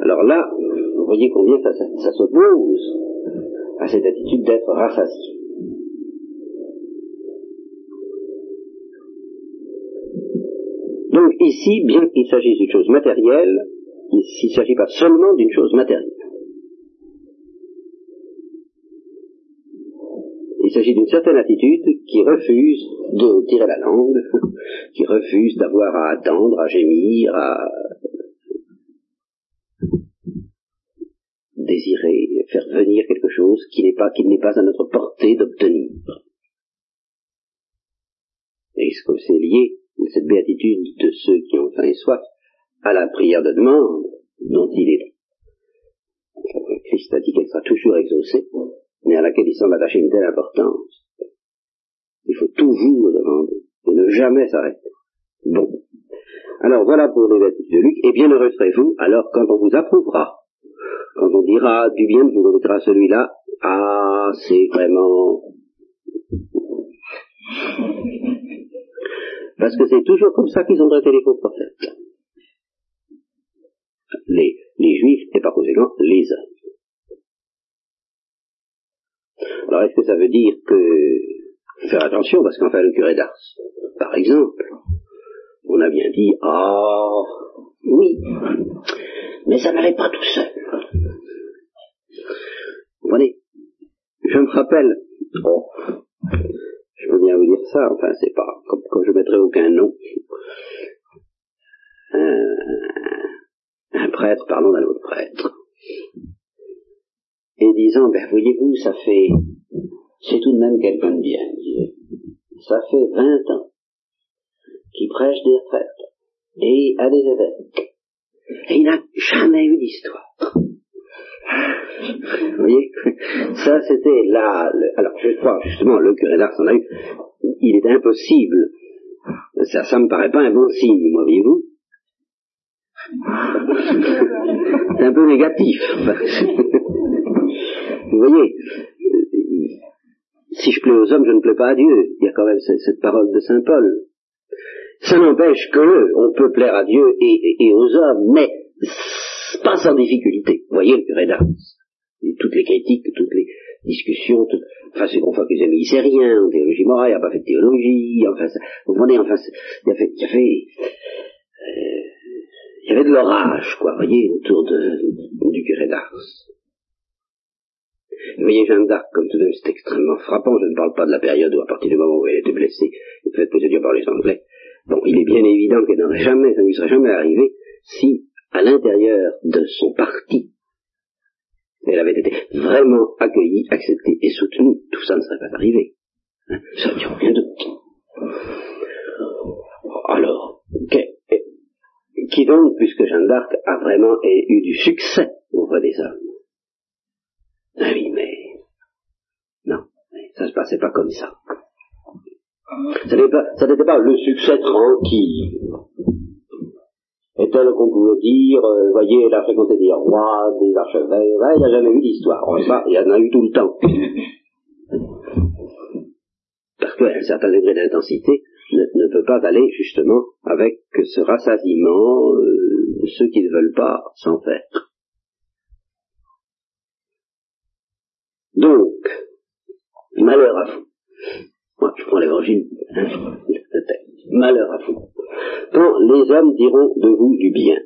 Alors là, vous voyez combien ça, ça s'oppose à cette attitude d'être rassasié. Donc ici, bien qu'il s'agisse d'une chose matérielle, il ne s'agit pas seulement d'une chose matérielle. S'agit d'une certaine attitude qui refuse de tirer la langue, qui refuse d'avoir à attendre, à gémir, à désirer faire venir quelque chose qui n'est pas, qui n'est pas à notre portée d'obtenir. Est-ce que c'est lié, cette béatitude de ceux qui ont faim et soif, à la prière de demande dont il est Christ a dit qu'elle sera toujours exaucée, mais à laquelle il semble attacher une telle importance. Il faut toujours demander et ne jamais s'arrêter. Bon. Alors voilà pour les béatitudes de Luc, et bien heureux serez-vous alors quand on vous approuvera, quand on dira du bien de vous mettra celui-là, ah, c'est vraiment... Parce que c'est toujours comme ça qu'ils ont traité les faux prophètes les, les juifs et par conséquent les hommes. Alors est-ce que ça veut dire que faire attention parce qu'enfin le curé d'Ars, par exemple, on a bien dit ah oui, mais ça n'allait pas tout seul. Vous voyez, je me rappelle, oh, je veux bien vous dire ça, enfin c'est pas comme, comme je mettrai aucun nom. Un prêtre, parlons d'un autre prêtre, et disant, ben voyez-vous, ça fait, c'est tout de même quelqu'un de bien, ça fait vingt ans qu'il prêche des retraites et à des évêques, et il n'a jamais eu d'histoire. Vous voyez? Ça, c'était là. alors, je crois, justement, le curé d'Ars en a eu. Il est impossible. Ça, ça me paraît pas un bon signe, moi, voyez-vous c'est un peu négatif. Vous voyez, si je plais aux hommes, je ne plais pas à Dieu. Il y a quand même cette, parole de Saint Paul. Ça n'empêche que on peut plaire à Dieu et, aux hommes, mais pas sans difficulté. Vous voyez le curé. Toutes les critiques, toutes les discussions, enfin c'est qu'on fait que il sait rien en théologie morale, il n'a pas fait de théologie, enfin vous comprenez, enfin il a fait, il a fait euh, il y avait de l'orage, quoi, vous voyez, autour de, du curé d'Ars. Vous voyez, Jeanne d'Arc, comme tout de même, c'est extrêmement frappant. Je ne parle pas de la période où, à partir du moment où elle était blessée, et peut-être possédée par les Anglais. Bon, il est bien évident qu'elle n'aurait jamais, ça ne lui serait jamais arrivé si, à l'intérieur de son parti, elle avait été vraiment accueillie, acceptée et soutenue. Tout ça ne serait pas arrivé. Hein ça ne rien de... Alors, qui donc, puisque Jeanne d'Arc a vraiment eu du succès auprès des hommes? Ah oui, ça se passait pas comme ça. Ça n'était pas, le succès tranquille. Et tel qu'on pouvait dire, euh, voyez, elle a fréquenté des rois, des archevêques, il n'y a jamais eu d'histoire. Ça, il y en a eu tout le temps. Parce qu'à un certain degré d'intensité, ne, peut pas aller justement avec ce rassasiement euh, de ceux qui ne veulent pas s'en faire. Donc, malheur à vous. Moi, je prends l'évangile, hein, Malheur à vous. Quand les hommes diront de vous du bien.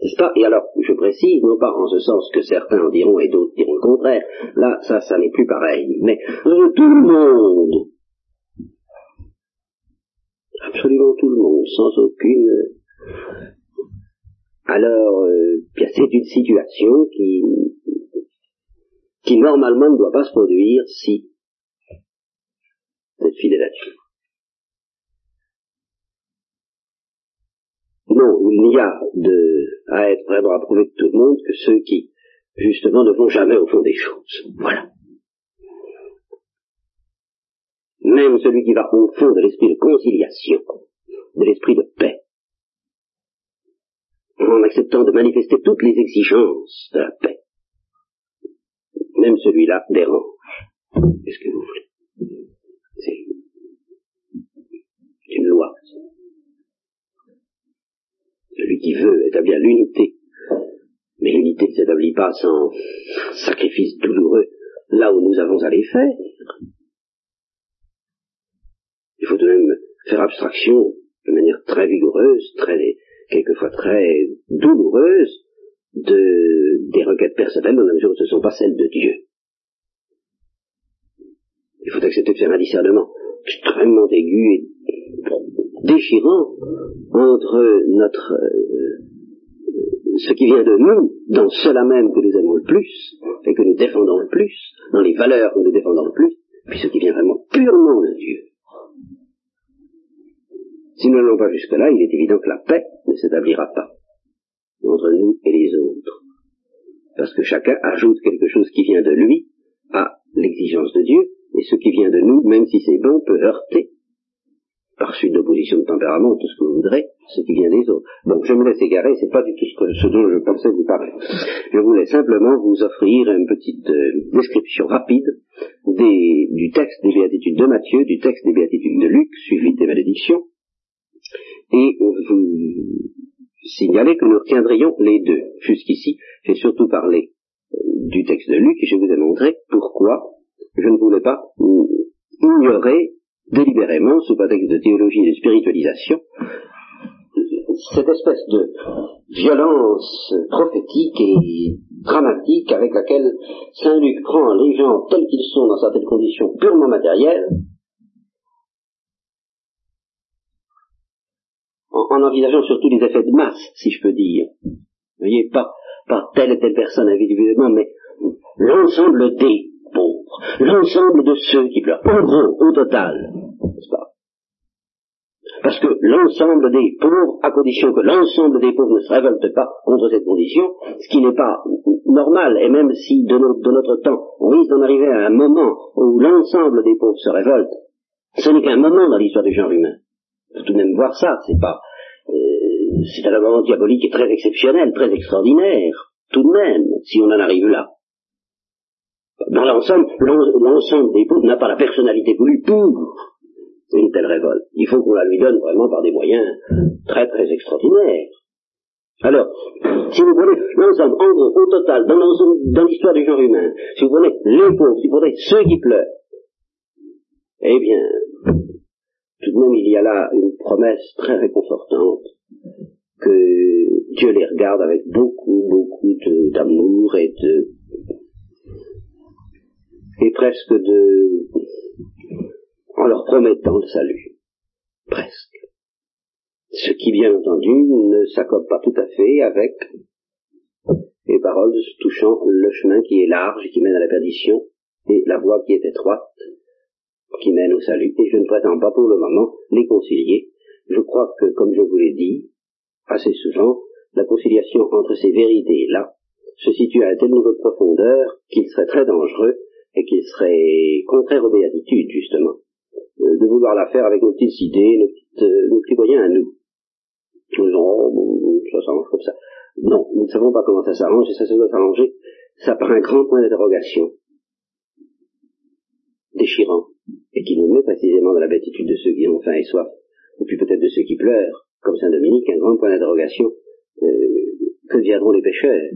N'est-ce pas? Et alors, je précise, non pas en ce sens que certains en diront et d'autres diront le contraire. Là, ça, ça n'est plus pareil. Mais tout le monde absolument tout le monde, sans aucune... Alors, euh, c'est une situation qui, qui normalement ne doit pas se produire si cette fidélité. Non, il n'y a de, à être vraiment approuvé de tout le monde que ceux qui, justement, ne vont jamais au fond des choses. Voilà. même celui qui va au fond de l'esprit de conciliation, de l'esprit de paix, en acceptant de manifester toutes les exigences de la paix, même celui-là dérange. Qu'est-ce que vous voulez? C'est une loi. Celui qui veut établir l'unité l'humanité ne s'établit pas sans sacrifice douloureux là où nous avons à les faire. Il faut de même faire abstraction de manière très vigoureuse, très, quelquefois très douloureuse, de, des requêtes personnelles dans la mesure où ce ne sont pas celles de Dieu. Il faut accepter de faire un discernement extrêmement aigu et déchirant entre notre euh, ce qui vient de nous, dans cela même que nous aimons le plus, et que nous défendons le plus, dans les valeurs que nous défendons le plus, puis ce qui vient vraiment purement de Dieu. Si nous n'allons pas jusque-là, il est évident que la paix ne s'établira pas entre nous et les autres. Parce que chacun ajoute quelque chose qui vient de lui à l'exigence de Dieu, et ce qui vient de nous, même si c'est bon, peut heurter par suite d'opposition de tempérament, tout ce que vous voudrez, ce qui vient des autres. Donc je me laisse égarer, c'est pas du tout ce, dont je pensais vous parler. Je voulais simplement vous offrir une petite euh, description rapide du texte des béatitudes de Matthieu, du texte des béatitudes de Luc, suivi des malédictions, et vous signaler que nous retiendrions les deux. Jusqu'ici, j'ai surtout parlé euh, du texte de Luc et je vous ai montré pourquoi je ne voulais pas ignorer délibérément, sous prétexte de théologie et de spiritualisation, cette espèce de violence prophétique et dramatique avec laquelle Saint Luc prend les gens tels qu'ils sont dans certaines conditions purement matérielles, en, envisageant surtout les effets de masse, si je peux dire. Vous voyez, pas, pas telle et telle personne individuellement, mais l'ensemble des pauvres, l'ensemble de ceux qui pleurent, en gros, au total, n'est-ce pas? Parce que l'ensemble des pauvres, à condition que l'ensemble des pauvres ne se révolte pas contre cette condition, ce qui n'est pas normal, et même si de, de notre temps, on risque d'en arriver à un moment où l'ensemble des pauvres se révolte, ce n'est qu'un moment dans l'histoire du genre humain. Faut tout de même voir ça, c'est pas, euh, c'est un moment diabolique et très exceptionnel, très extraordinaire, tout de même, si on en arrive là dans l'ensemble, l'ensemble des peuples n'a pas la personnalité voulue pour une telle révolte. Il faut qu'on la lui donne vraiment par des moyens très très extraordinaires. Alors, si vous prenez l'ensemble, en gros, au total, dans dans l'histoire du genre humain, si vous prenez les pauvres, si vous prenez ceux qui pleurent, eh bien, tout de même, il y a là une promesse très réconfortante que Dieu les regarde avec beaucoup, beaucoup d'amour et de et presque de, en leur promettant le salut. Presque. Ce qui, bien entendu, ne s'accorde pas tout à fait avec les paroles touchant le chemin qui est large et qui mène à la perdition et la voie qui est étroite qui mène au salut. Et je ne prétends pas pour le moment les concilier. Je crois que, comme je vous l'ai dit assez souvent, la conciliation entre ces vérités-là se situe à un tel niveau de profondeur qu'il serait très dangereux et qu'il serait contraire aux béatitudes, justement, euh, de vouloir la faire avec nos petites idées, nos, petites, euh, nos petits moyens à nous. Oh, ça s'arrange comme ça. Non, nous ne savons pas comment ça s'arrange, et ça, ça doit s'arranger. Ça par un grand point d'interrogation, déchirant, et qui nous met précisément dans la béatitude de ceux qui ont faim et soif, et puis peut-être de ceux qui pleurent, comme Saint Dominique, un grand point d'interrogation, euh, que viendront les pécheurs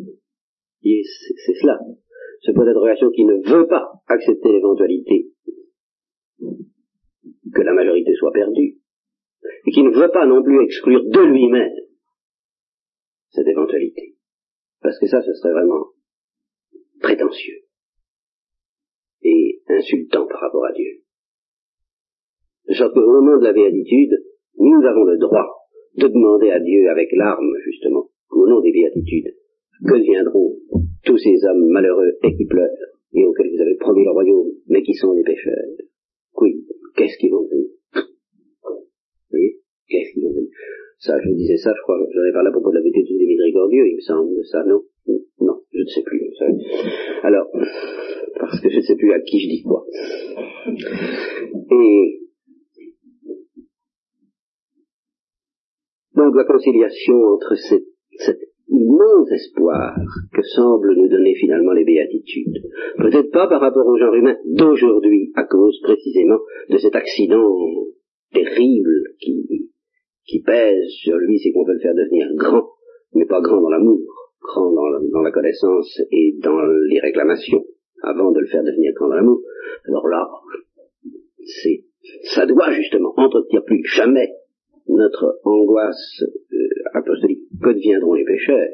C'est cela. Ce point d'interrogation qui ne veut pas accepter l'éventualité que la majorité soit perdue, et qui ne veut pas non plus exclure de lui-même cette éventualité. Parce que ça, ce serait vraiment prétentieux. et par rapport à Dieu. De sorte qu'au nom de la béatitude, nous avons le droit de demander à Dieu avec larmes, justement, au nom des béatitudes, que viendront tous ces hommes malheureux et qui pleurent, et auxquels vous avez promis le royaume, mais qui sont des pécheurs. Oui, qu'est-ce qu'ils vont devenir Vous voyez? Qu'est-ce qu'ils vont devenir Ça, je vous disais ça, je crois, j'en ai parlé à propos de la béatitude des miséricordieux, il me semble, ça, non? Non, je ne sais plus. Alors, parce que je ne sais plus à qui je dis quoi. Et donc la conciliation entre cette immense espoir que semblent nous donner finalement les béatitudes. Peut-être pas par rapport au genre humain d'aujourd'hui, à cause précisément de cet accident terrible qui pèse sur lui, c'est qu'on veut le faire devenir grand, mais pas grand dans l'amour, dans la, connaissance et dans les réclamations, avant de le faire devenir grand dans l'amour, alors là, c'est, ça doit justement entretenir plus jamais notre angoisse euh, apostolique. Que deviendront les pécheurs,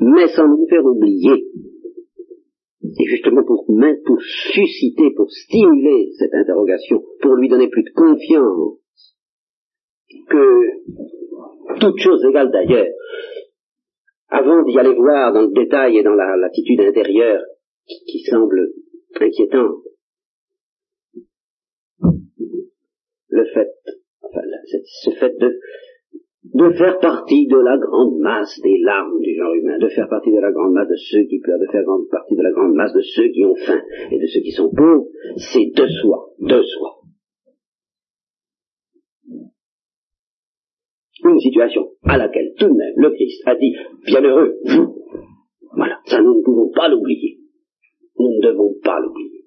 mais sans nous faire oublier, et justement pour, pour susciter, pour stimuler cette interrogation, pour lui donner plus de confiance, que toute chose égale d'ailleurs, avant d'y aller voir dans le détail et dans l'attitude intérieure qui, semble inquiétante, le fait, enfin, ce fait de, de faire partie de la grande masse des larmes du genre humain, de faire partie de la grande masse de ceux qui pleurent, de faire partie de la grande masse de ceux qui ont faim et de ceux qui sont pauvres, c'est de soi, de soi. Une situation à laquelle tout de même le Christ a dit, bienheureux, vous. Voilà, ça nous ne pouvons pas l'oublier. Nous ne devons pas l'oublier.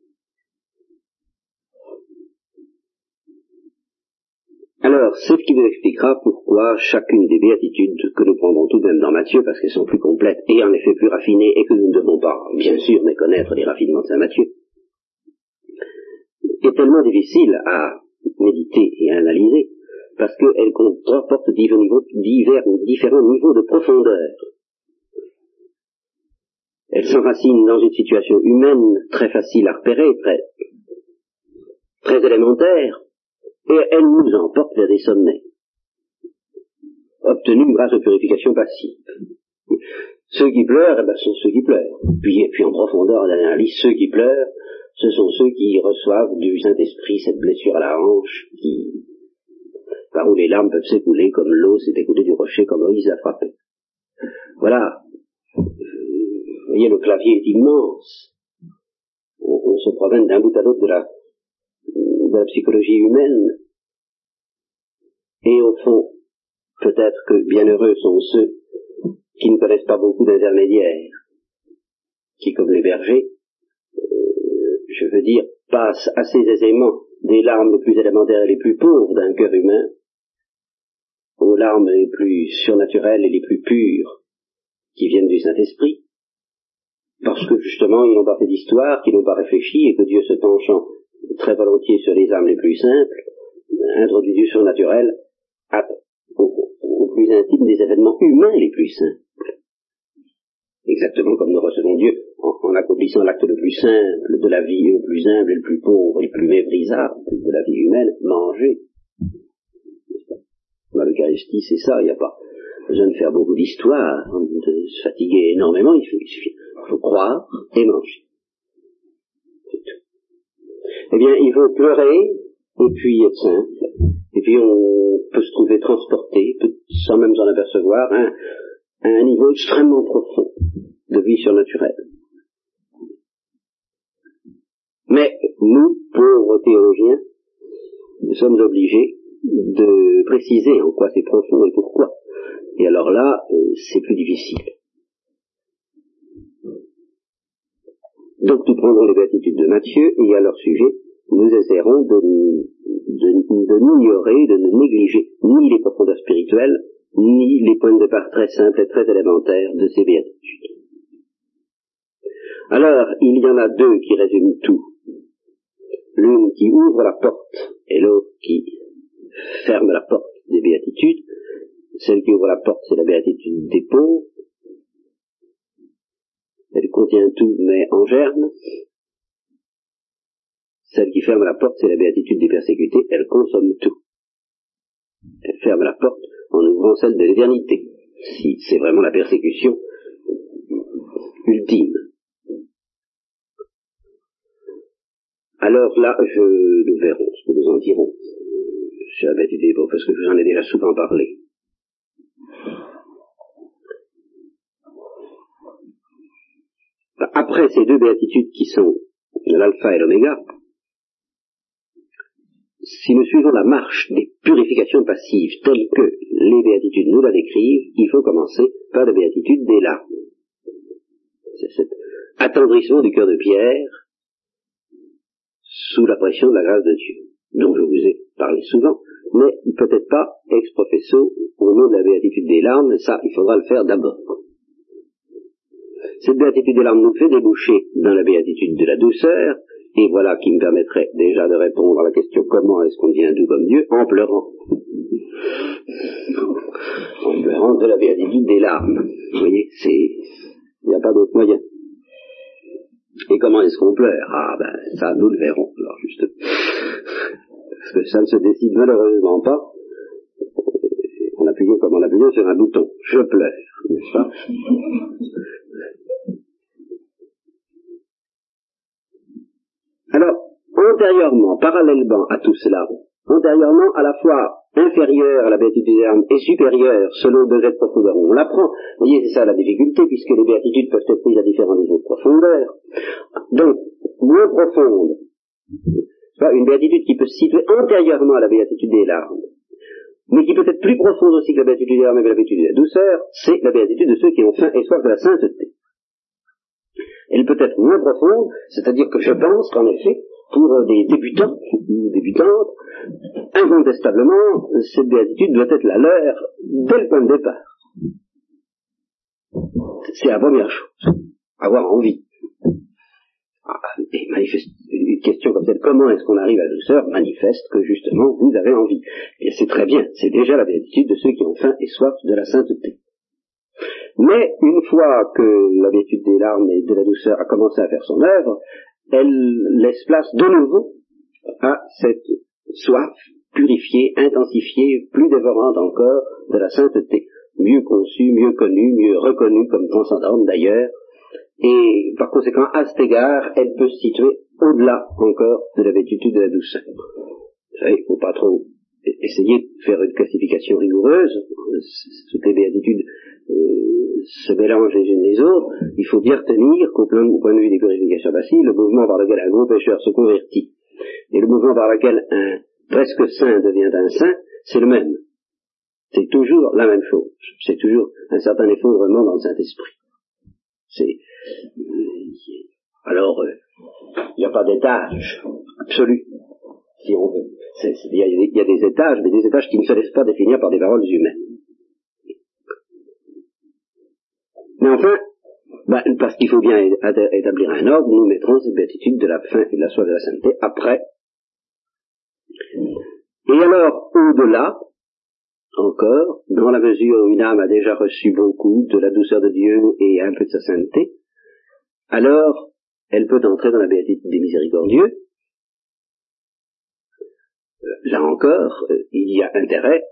Alors, c'est ce qui nous expliquera pourquoi chacune des béatitudes que nous prendrons tout de même dans Matthieu, parce qu'elles sont plus complètes et en effet plus raffinées, et que nous ne devons pas, bien sûr, méconnaître les raffinements de Saint Matthieu, est tellement difficile à méditer et à analyser, parce qu'elle comporte divers, divers, différents niveaux de profondeur. Elle s'enracine dans une situation humaine très facile à repérer, très, très élémentaire, et elle nous emporte vers des sommets, obtenus grâce aux purifications passives. Ceux qui pleurent, eh ben, sont ceux qui pleurent. Puis, et puis en profondeur d'analyse, ceux qui pleurent, ce sont ceux qui reçoivent du Saint-Esprit cette blessure à la hanche, qui, par où les larmes peuvent s'écouler comme l'eau s'est écoulée du rocher quand Moïse a frappé. Voilà. Vous voyez, le clavier est immense. On, se promène d'un bout à l'autre de la, de la psychologie humaine. Et au fond, peut-être que bienheureux sont ceux qui ne connaissent pas beaucoup d'intermédiaires, qui, comme les bergers, euh, je veux dire, passent assez aisément des larmes les plus élémentaires et les plus pauvres d'un cœur humain aux larmes les plus surnaturelles et les plus pures qui viennent du Saint-Esprit, parce que justement ils n'ont pas fait d'histoire, qu'ils n'ont pas réfléchi, et que Dieu se penchant très volontiers sur les âmes les plus simples, introduit du surnaturel au, au, plus intime des événements humains les plus simples. Exactement comme nous recevons Dieu en, accomplissant l'acte le plus simple de la vie, le plus humble et le plus pauvre et le plus méprisable de la vie humaine, manger. L'Eucharistie, c'est ça, il n'y a pas besoin de faire beaucoup d'histoire, de se fatiguer énormément, il, faut, il faut croire et manger. C'est tout. Eh bien, il faut pleurer, et puis être simple, et puis on peut se trouver transporté, sans même s'en apercevoir, à un niveau extrêmement profond de vie surnaturelle. Mais nous, pauvres théologiens, nous sommes obligés de préciser en quoi c'est profond et pourquoi. Et alors là, euh, c'est plus difficile. Donc nous prendrons les béatitudes de Matthieu et à leur sujet, nous essaierons de, de n'ignorer, de ne négliger ni les profondeurs spirituelles, ni les points de départ très simples et très élémentaires de ces béatitudes. Alors, il y en a deux qui résument tout. L'une qui ouvre la porte et l'autre qui ferme la porte des béatitudes. Celle qui ouvre la porte, c'est la béatitude des pauvres. Elle contient tout, mais en germe. Celle qui ferme la porte, c'est la béatitude des persécutés. Elle consomme tout. Elle ferme la porte en ouvrant celle de l'éternité. Si c'est vraiment la persécution ultime. Alors là, je, nous verrons ce que nous en dirons sur la béatitude parce que je vous en ai déjà souvent parlé. Après ces deux béatitudes qui sont l'alpha et l'oméga, si nous suivons la marche des purifications passives telles que les béatitudes nous la décrivent, il faut commencer par la béatitude des larmes. C'est cet attendrissement du cœur de Pierre sous la pression de la grâce de Dieu, dont je vous ai parlé souvent, mais peut-être pas ex professo au nom de la béatitude des larmes, mais ça, il faudra le faire d'abord. Cette béatitude des larmes nous fait déboucher dans la béatitude de la douceur, et voilà qui me permettrait déjà de répondre à la question comment est-ce qu'on devient doux comme Dieu en pleurant? en pleurant de la béatitude des larmes. Vous voyez, c'est, il n'y a pas d'autre moyen. Et comment est-ce qu'on pleure? Ah ben ça nous le verrons. Alors juste ça ne se décide malheureusement pas en appuyant comme en appuyant sur un bouton. Je pleure, n'est-ce pas? Alors, antérieurement, parallèlement à tout cela, antérieurement à la fois inférieure à la béatitude des âmes et supérieure selon le degré de profondeur où on l'apprend. Vous voyez, c'est ça la difficulté, puisque les béatitudes peuvent être prises à différents niveaux de profondeur. Donc, moins profonde, une béatitude qui peut se situer antérieurement à la béatitude des larmes, mais qui peut être plus profonde aussi que la béatitude des larmes et que la béatitude de la douceur, c'est la béatitude de ceux qui ont faim et soif de la sainteté. Elle peut être moins profonde, c'est-à-dire que je pense qu'en effet, pour des débutants ou débutantes, incontestablement, cette béatitude doit être la leur dès le point de départ. C'est la première chose. Avoir envie. Manifeste, une question comme celle, comment est-ce qu'on arrive à la douceur, manifeste que justement vous avez envie? Et c'est très bien, c'est déjà la béatitude de ceux qui ont faim et soif de la sainteté. Mais une fois que la béatitude des larmes et de la douceur a commencé à faire son œuvre, elle laisse place de nouveau à cette soif purifiée, intensifiée, plus dévorante encore de la sainteté, mieux conçue, mieux connue, mieux reconnue comme transcendante d'ailleurs, et par conséquent, à cet égard, elle peut se situer au-delà encore de la béatitude de la douceur. Vous savez, il ne faut pas trop essayer de faire une classification rigoureuse, toutes les béatitudes euh, se mélangent les unes les autres, il faut bien retenir qu'au point, de vue des purifications passives, le mouvement par lequel un gros pécheur se convertit et le mouvement par lequel un presque saint devient un saint, c'est le même. C'est toujours la même chose. C'est toujours un certain effondrement dans le Saint-Esprit. C'est alors euh, il n'y a pas d'étage absolu, si on veut. Il y, a des étages, mais des étages qui ne se laissent pas définir par des paroles humaines. Mais enfin, bah, parce qu'il faut bien établir un ordre, nous mettrons cette béatitude de la fin et de la soif de la sainteté après. Et alors, au-delà, encore, dans la mesure où une âme a déjà reçu beaucoup de la douceur de Dieu et un peu de sa sainteté, alors elle peut entrer dans la béatitude des miséricordieux. Euh, là encore, euh, il y a intérêt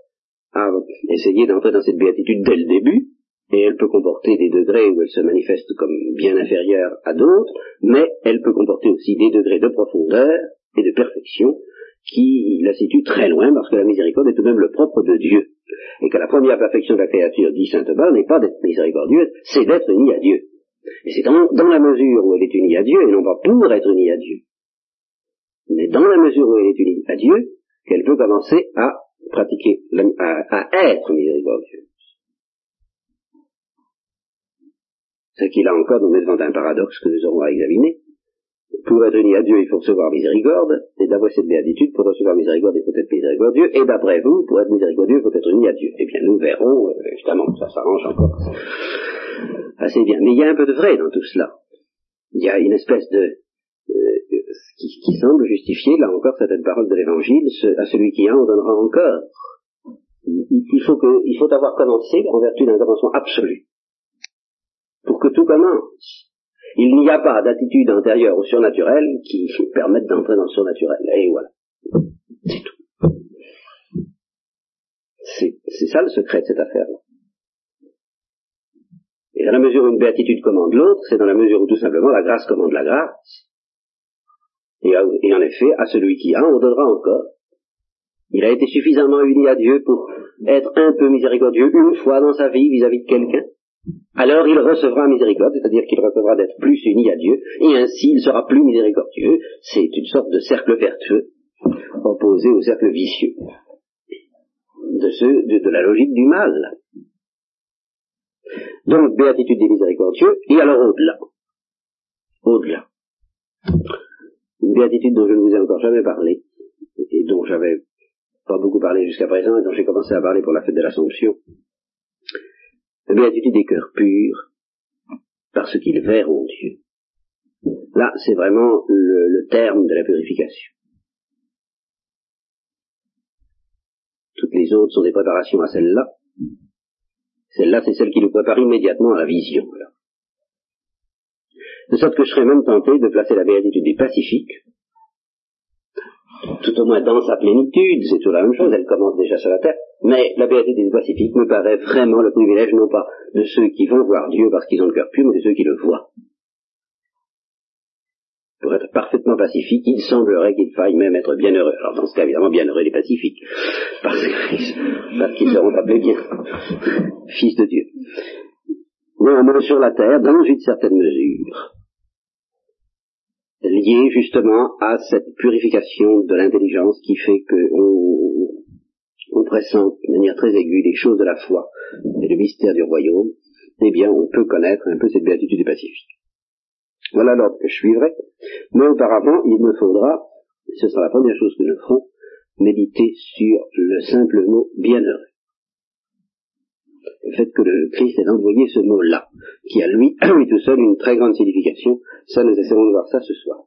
à essayer d'entrer dans cette béatitude dès le début, et elle peut comporter des degrés où elle se manifeste comme bien inférieure à d'autres, mais elle peut comporter aussi des degrés de profondeur et de perfection qui la situent très loin parce que la miséricorde est tout de même le propre de Dieu. Et que la première perfection de la créature, dit Saint Thomas, n'est pas d'être miséricordieuse, c'est d'être unie à Dieu. Et c'est dans, la mesure où elle est unie à Dieu, et non pas pour être unie à Dieu, mais dans la mesure où elle est unie à Dieu, qu'elle peut commencer à pratiquer, à, être miséricordieuse. Ce qui là encore nous met devant un paradoxe que nous aurons à examiner. Pour être unie à Dieu, il faut recevoir miséricorde, et d'avoir cette béatitude, pour recevoir miséricorde, il faut être miséricordieux, et d'après vous, pour être miséricordieux, il faut être uni à Dieu. Eh bien, nous verrons, euh, évidemment, ça s'arrange encore assez bien. Mais il y a un peu de vrai dans tout cela. Il y a une espèce de... Euh, qui, semble justifier, là encore, certaines paroles de l'Évangile, à celui qui a, on donnera encore. Il, faut que, il faut avoir commencé en vertu d'un commencement absolu. Pour que tout commence. Il n'y a pas d'attitude antérieure au surnaturel qui permette d'entrer dans le surnaturel. Et voilà. C'est tout. C'est ça le secret de cette affaire-là. Et dans la mesure où une béatitude commande l'autre, c'est dans la mesure où tout simplement la grâce commande la grâce. Et, en effet, à celui qui a, on donnera encore. Il a été suffisamment uni à Dieu pour être un peu miséricordieux une fois dans sa vie vis-à-vis de quelqu'un. Alors il recevra miséricorde, c'est-à-dire qu'il recevra d'être plus uni à Dieu, et ainsi il sera plus miséricordieux. C'est une sorte de cercle vertueux opposé au cercle vicieux de, ce, de la logique du mal. Donc, béatitude des miséricordieux, et alors au-delà. Au-delà. Une béatitude dont je ne vous ai encore jamais parlé, et dont j'avais pas beaucoup parlé jusqu'à présent, et dont j'ai commencé à parler pour la fête de l'Assomption. La béatitude des cœurs purs, parce qu'ils verront Dieu. Là, c'est vraiment le, le terme de la purification. Toutes les autres sont des préparations à celle-là. Celle-là, c'est celle qui nous prépare immédiatement à la vision. De sorte que je serais même tenté de placer la béatitude du Pacifique, tout au moins dans sa plénitude, c'est toujours la même chose, elle commence déjà sur la terre, mais la béatitude du Pacifique me paraît vraiment le privilège non pas de ceux qui vont voir Dieu parce qu'ils ont le cœur pur, mais de ceux qui le voient pour être parfaitement pacifique, il semblerait qu'il faille même être bienheureux. Alors dans ce cas, évidemment, bienheureux les pacifiques, parce qu'ils seront appelés bien, fils de Dieu. Néanmoins, sur la terre, dans une certaine mesure, liée justement à cette purification de l'intelligence qui fait qu'on on pressent de manière très aiguë les choses de la foi et le mystère du royaume, eh bien, on peut connaître un peu cette béatitude du pacifique. Voilà l'ordre que je suivrai. Mais auparavant, il me faudra, ce sera la première chose que nous ferons, méditer sur le simple mot bienheureux. Le fait que le Christ ait envoyé ce mot-là, qui a lui, lui tout seul une très grande signification, ça nous essaierons de voir ça ce soir.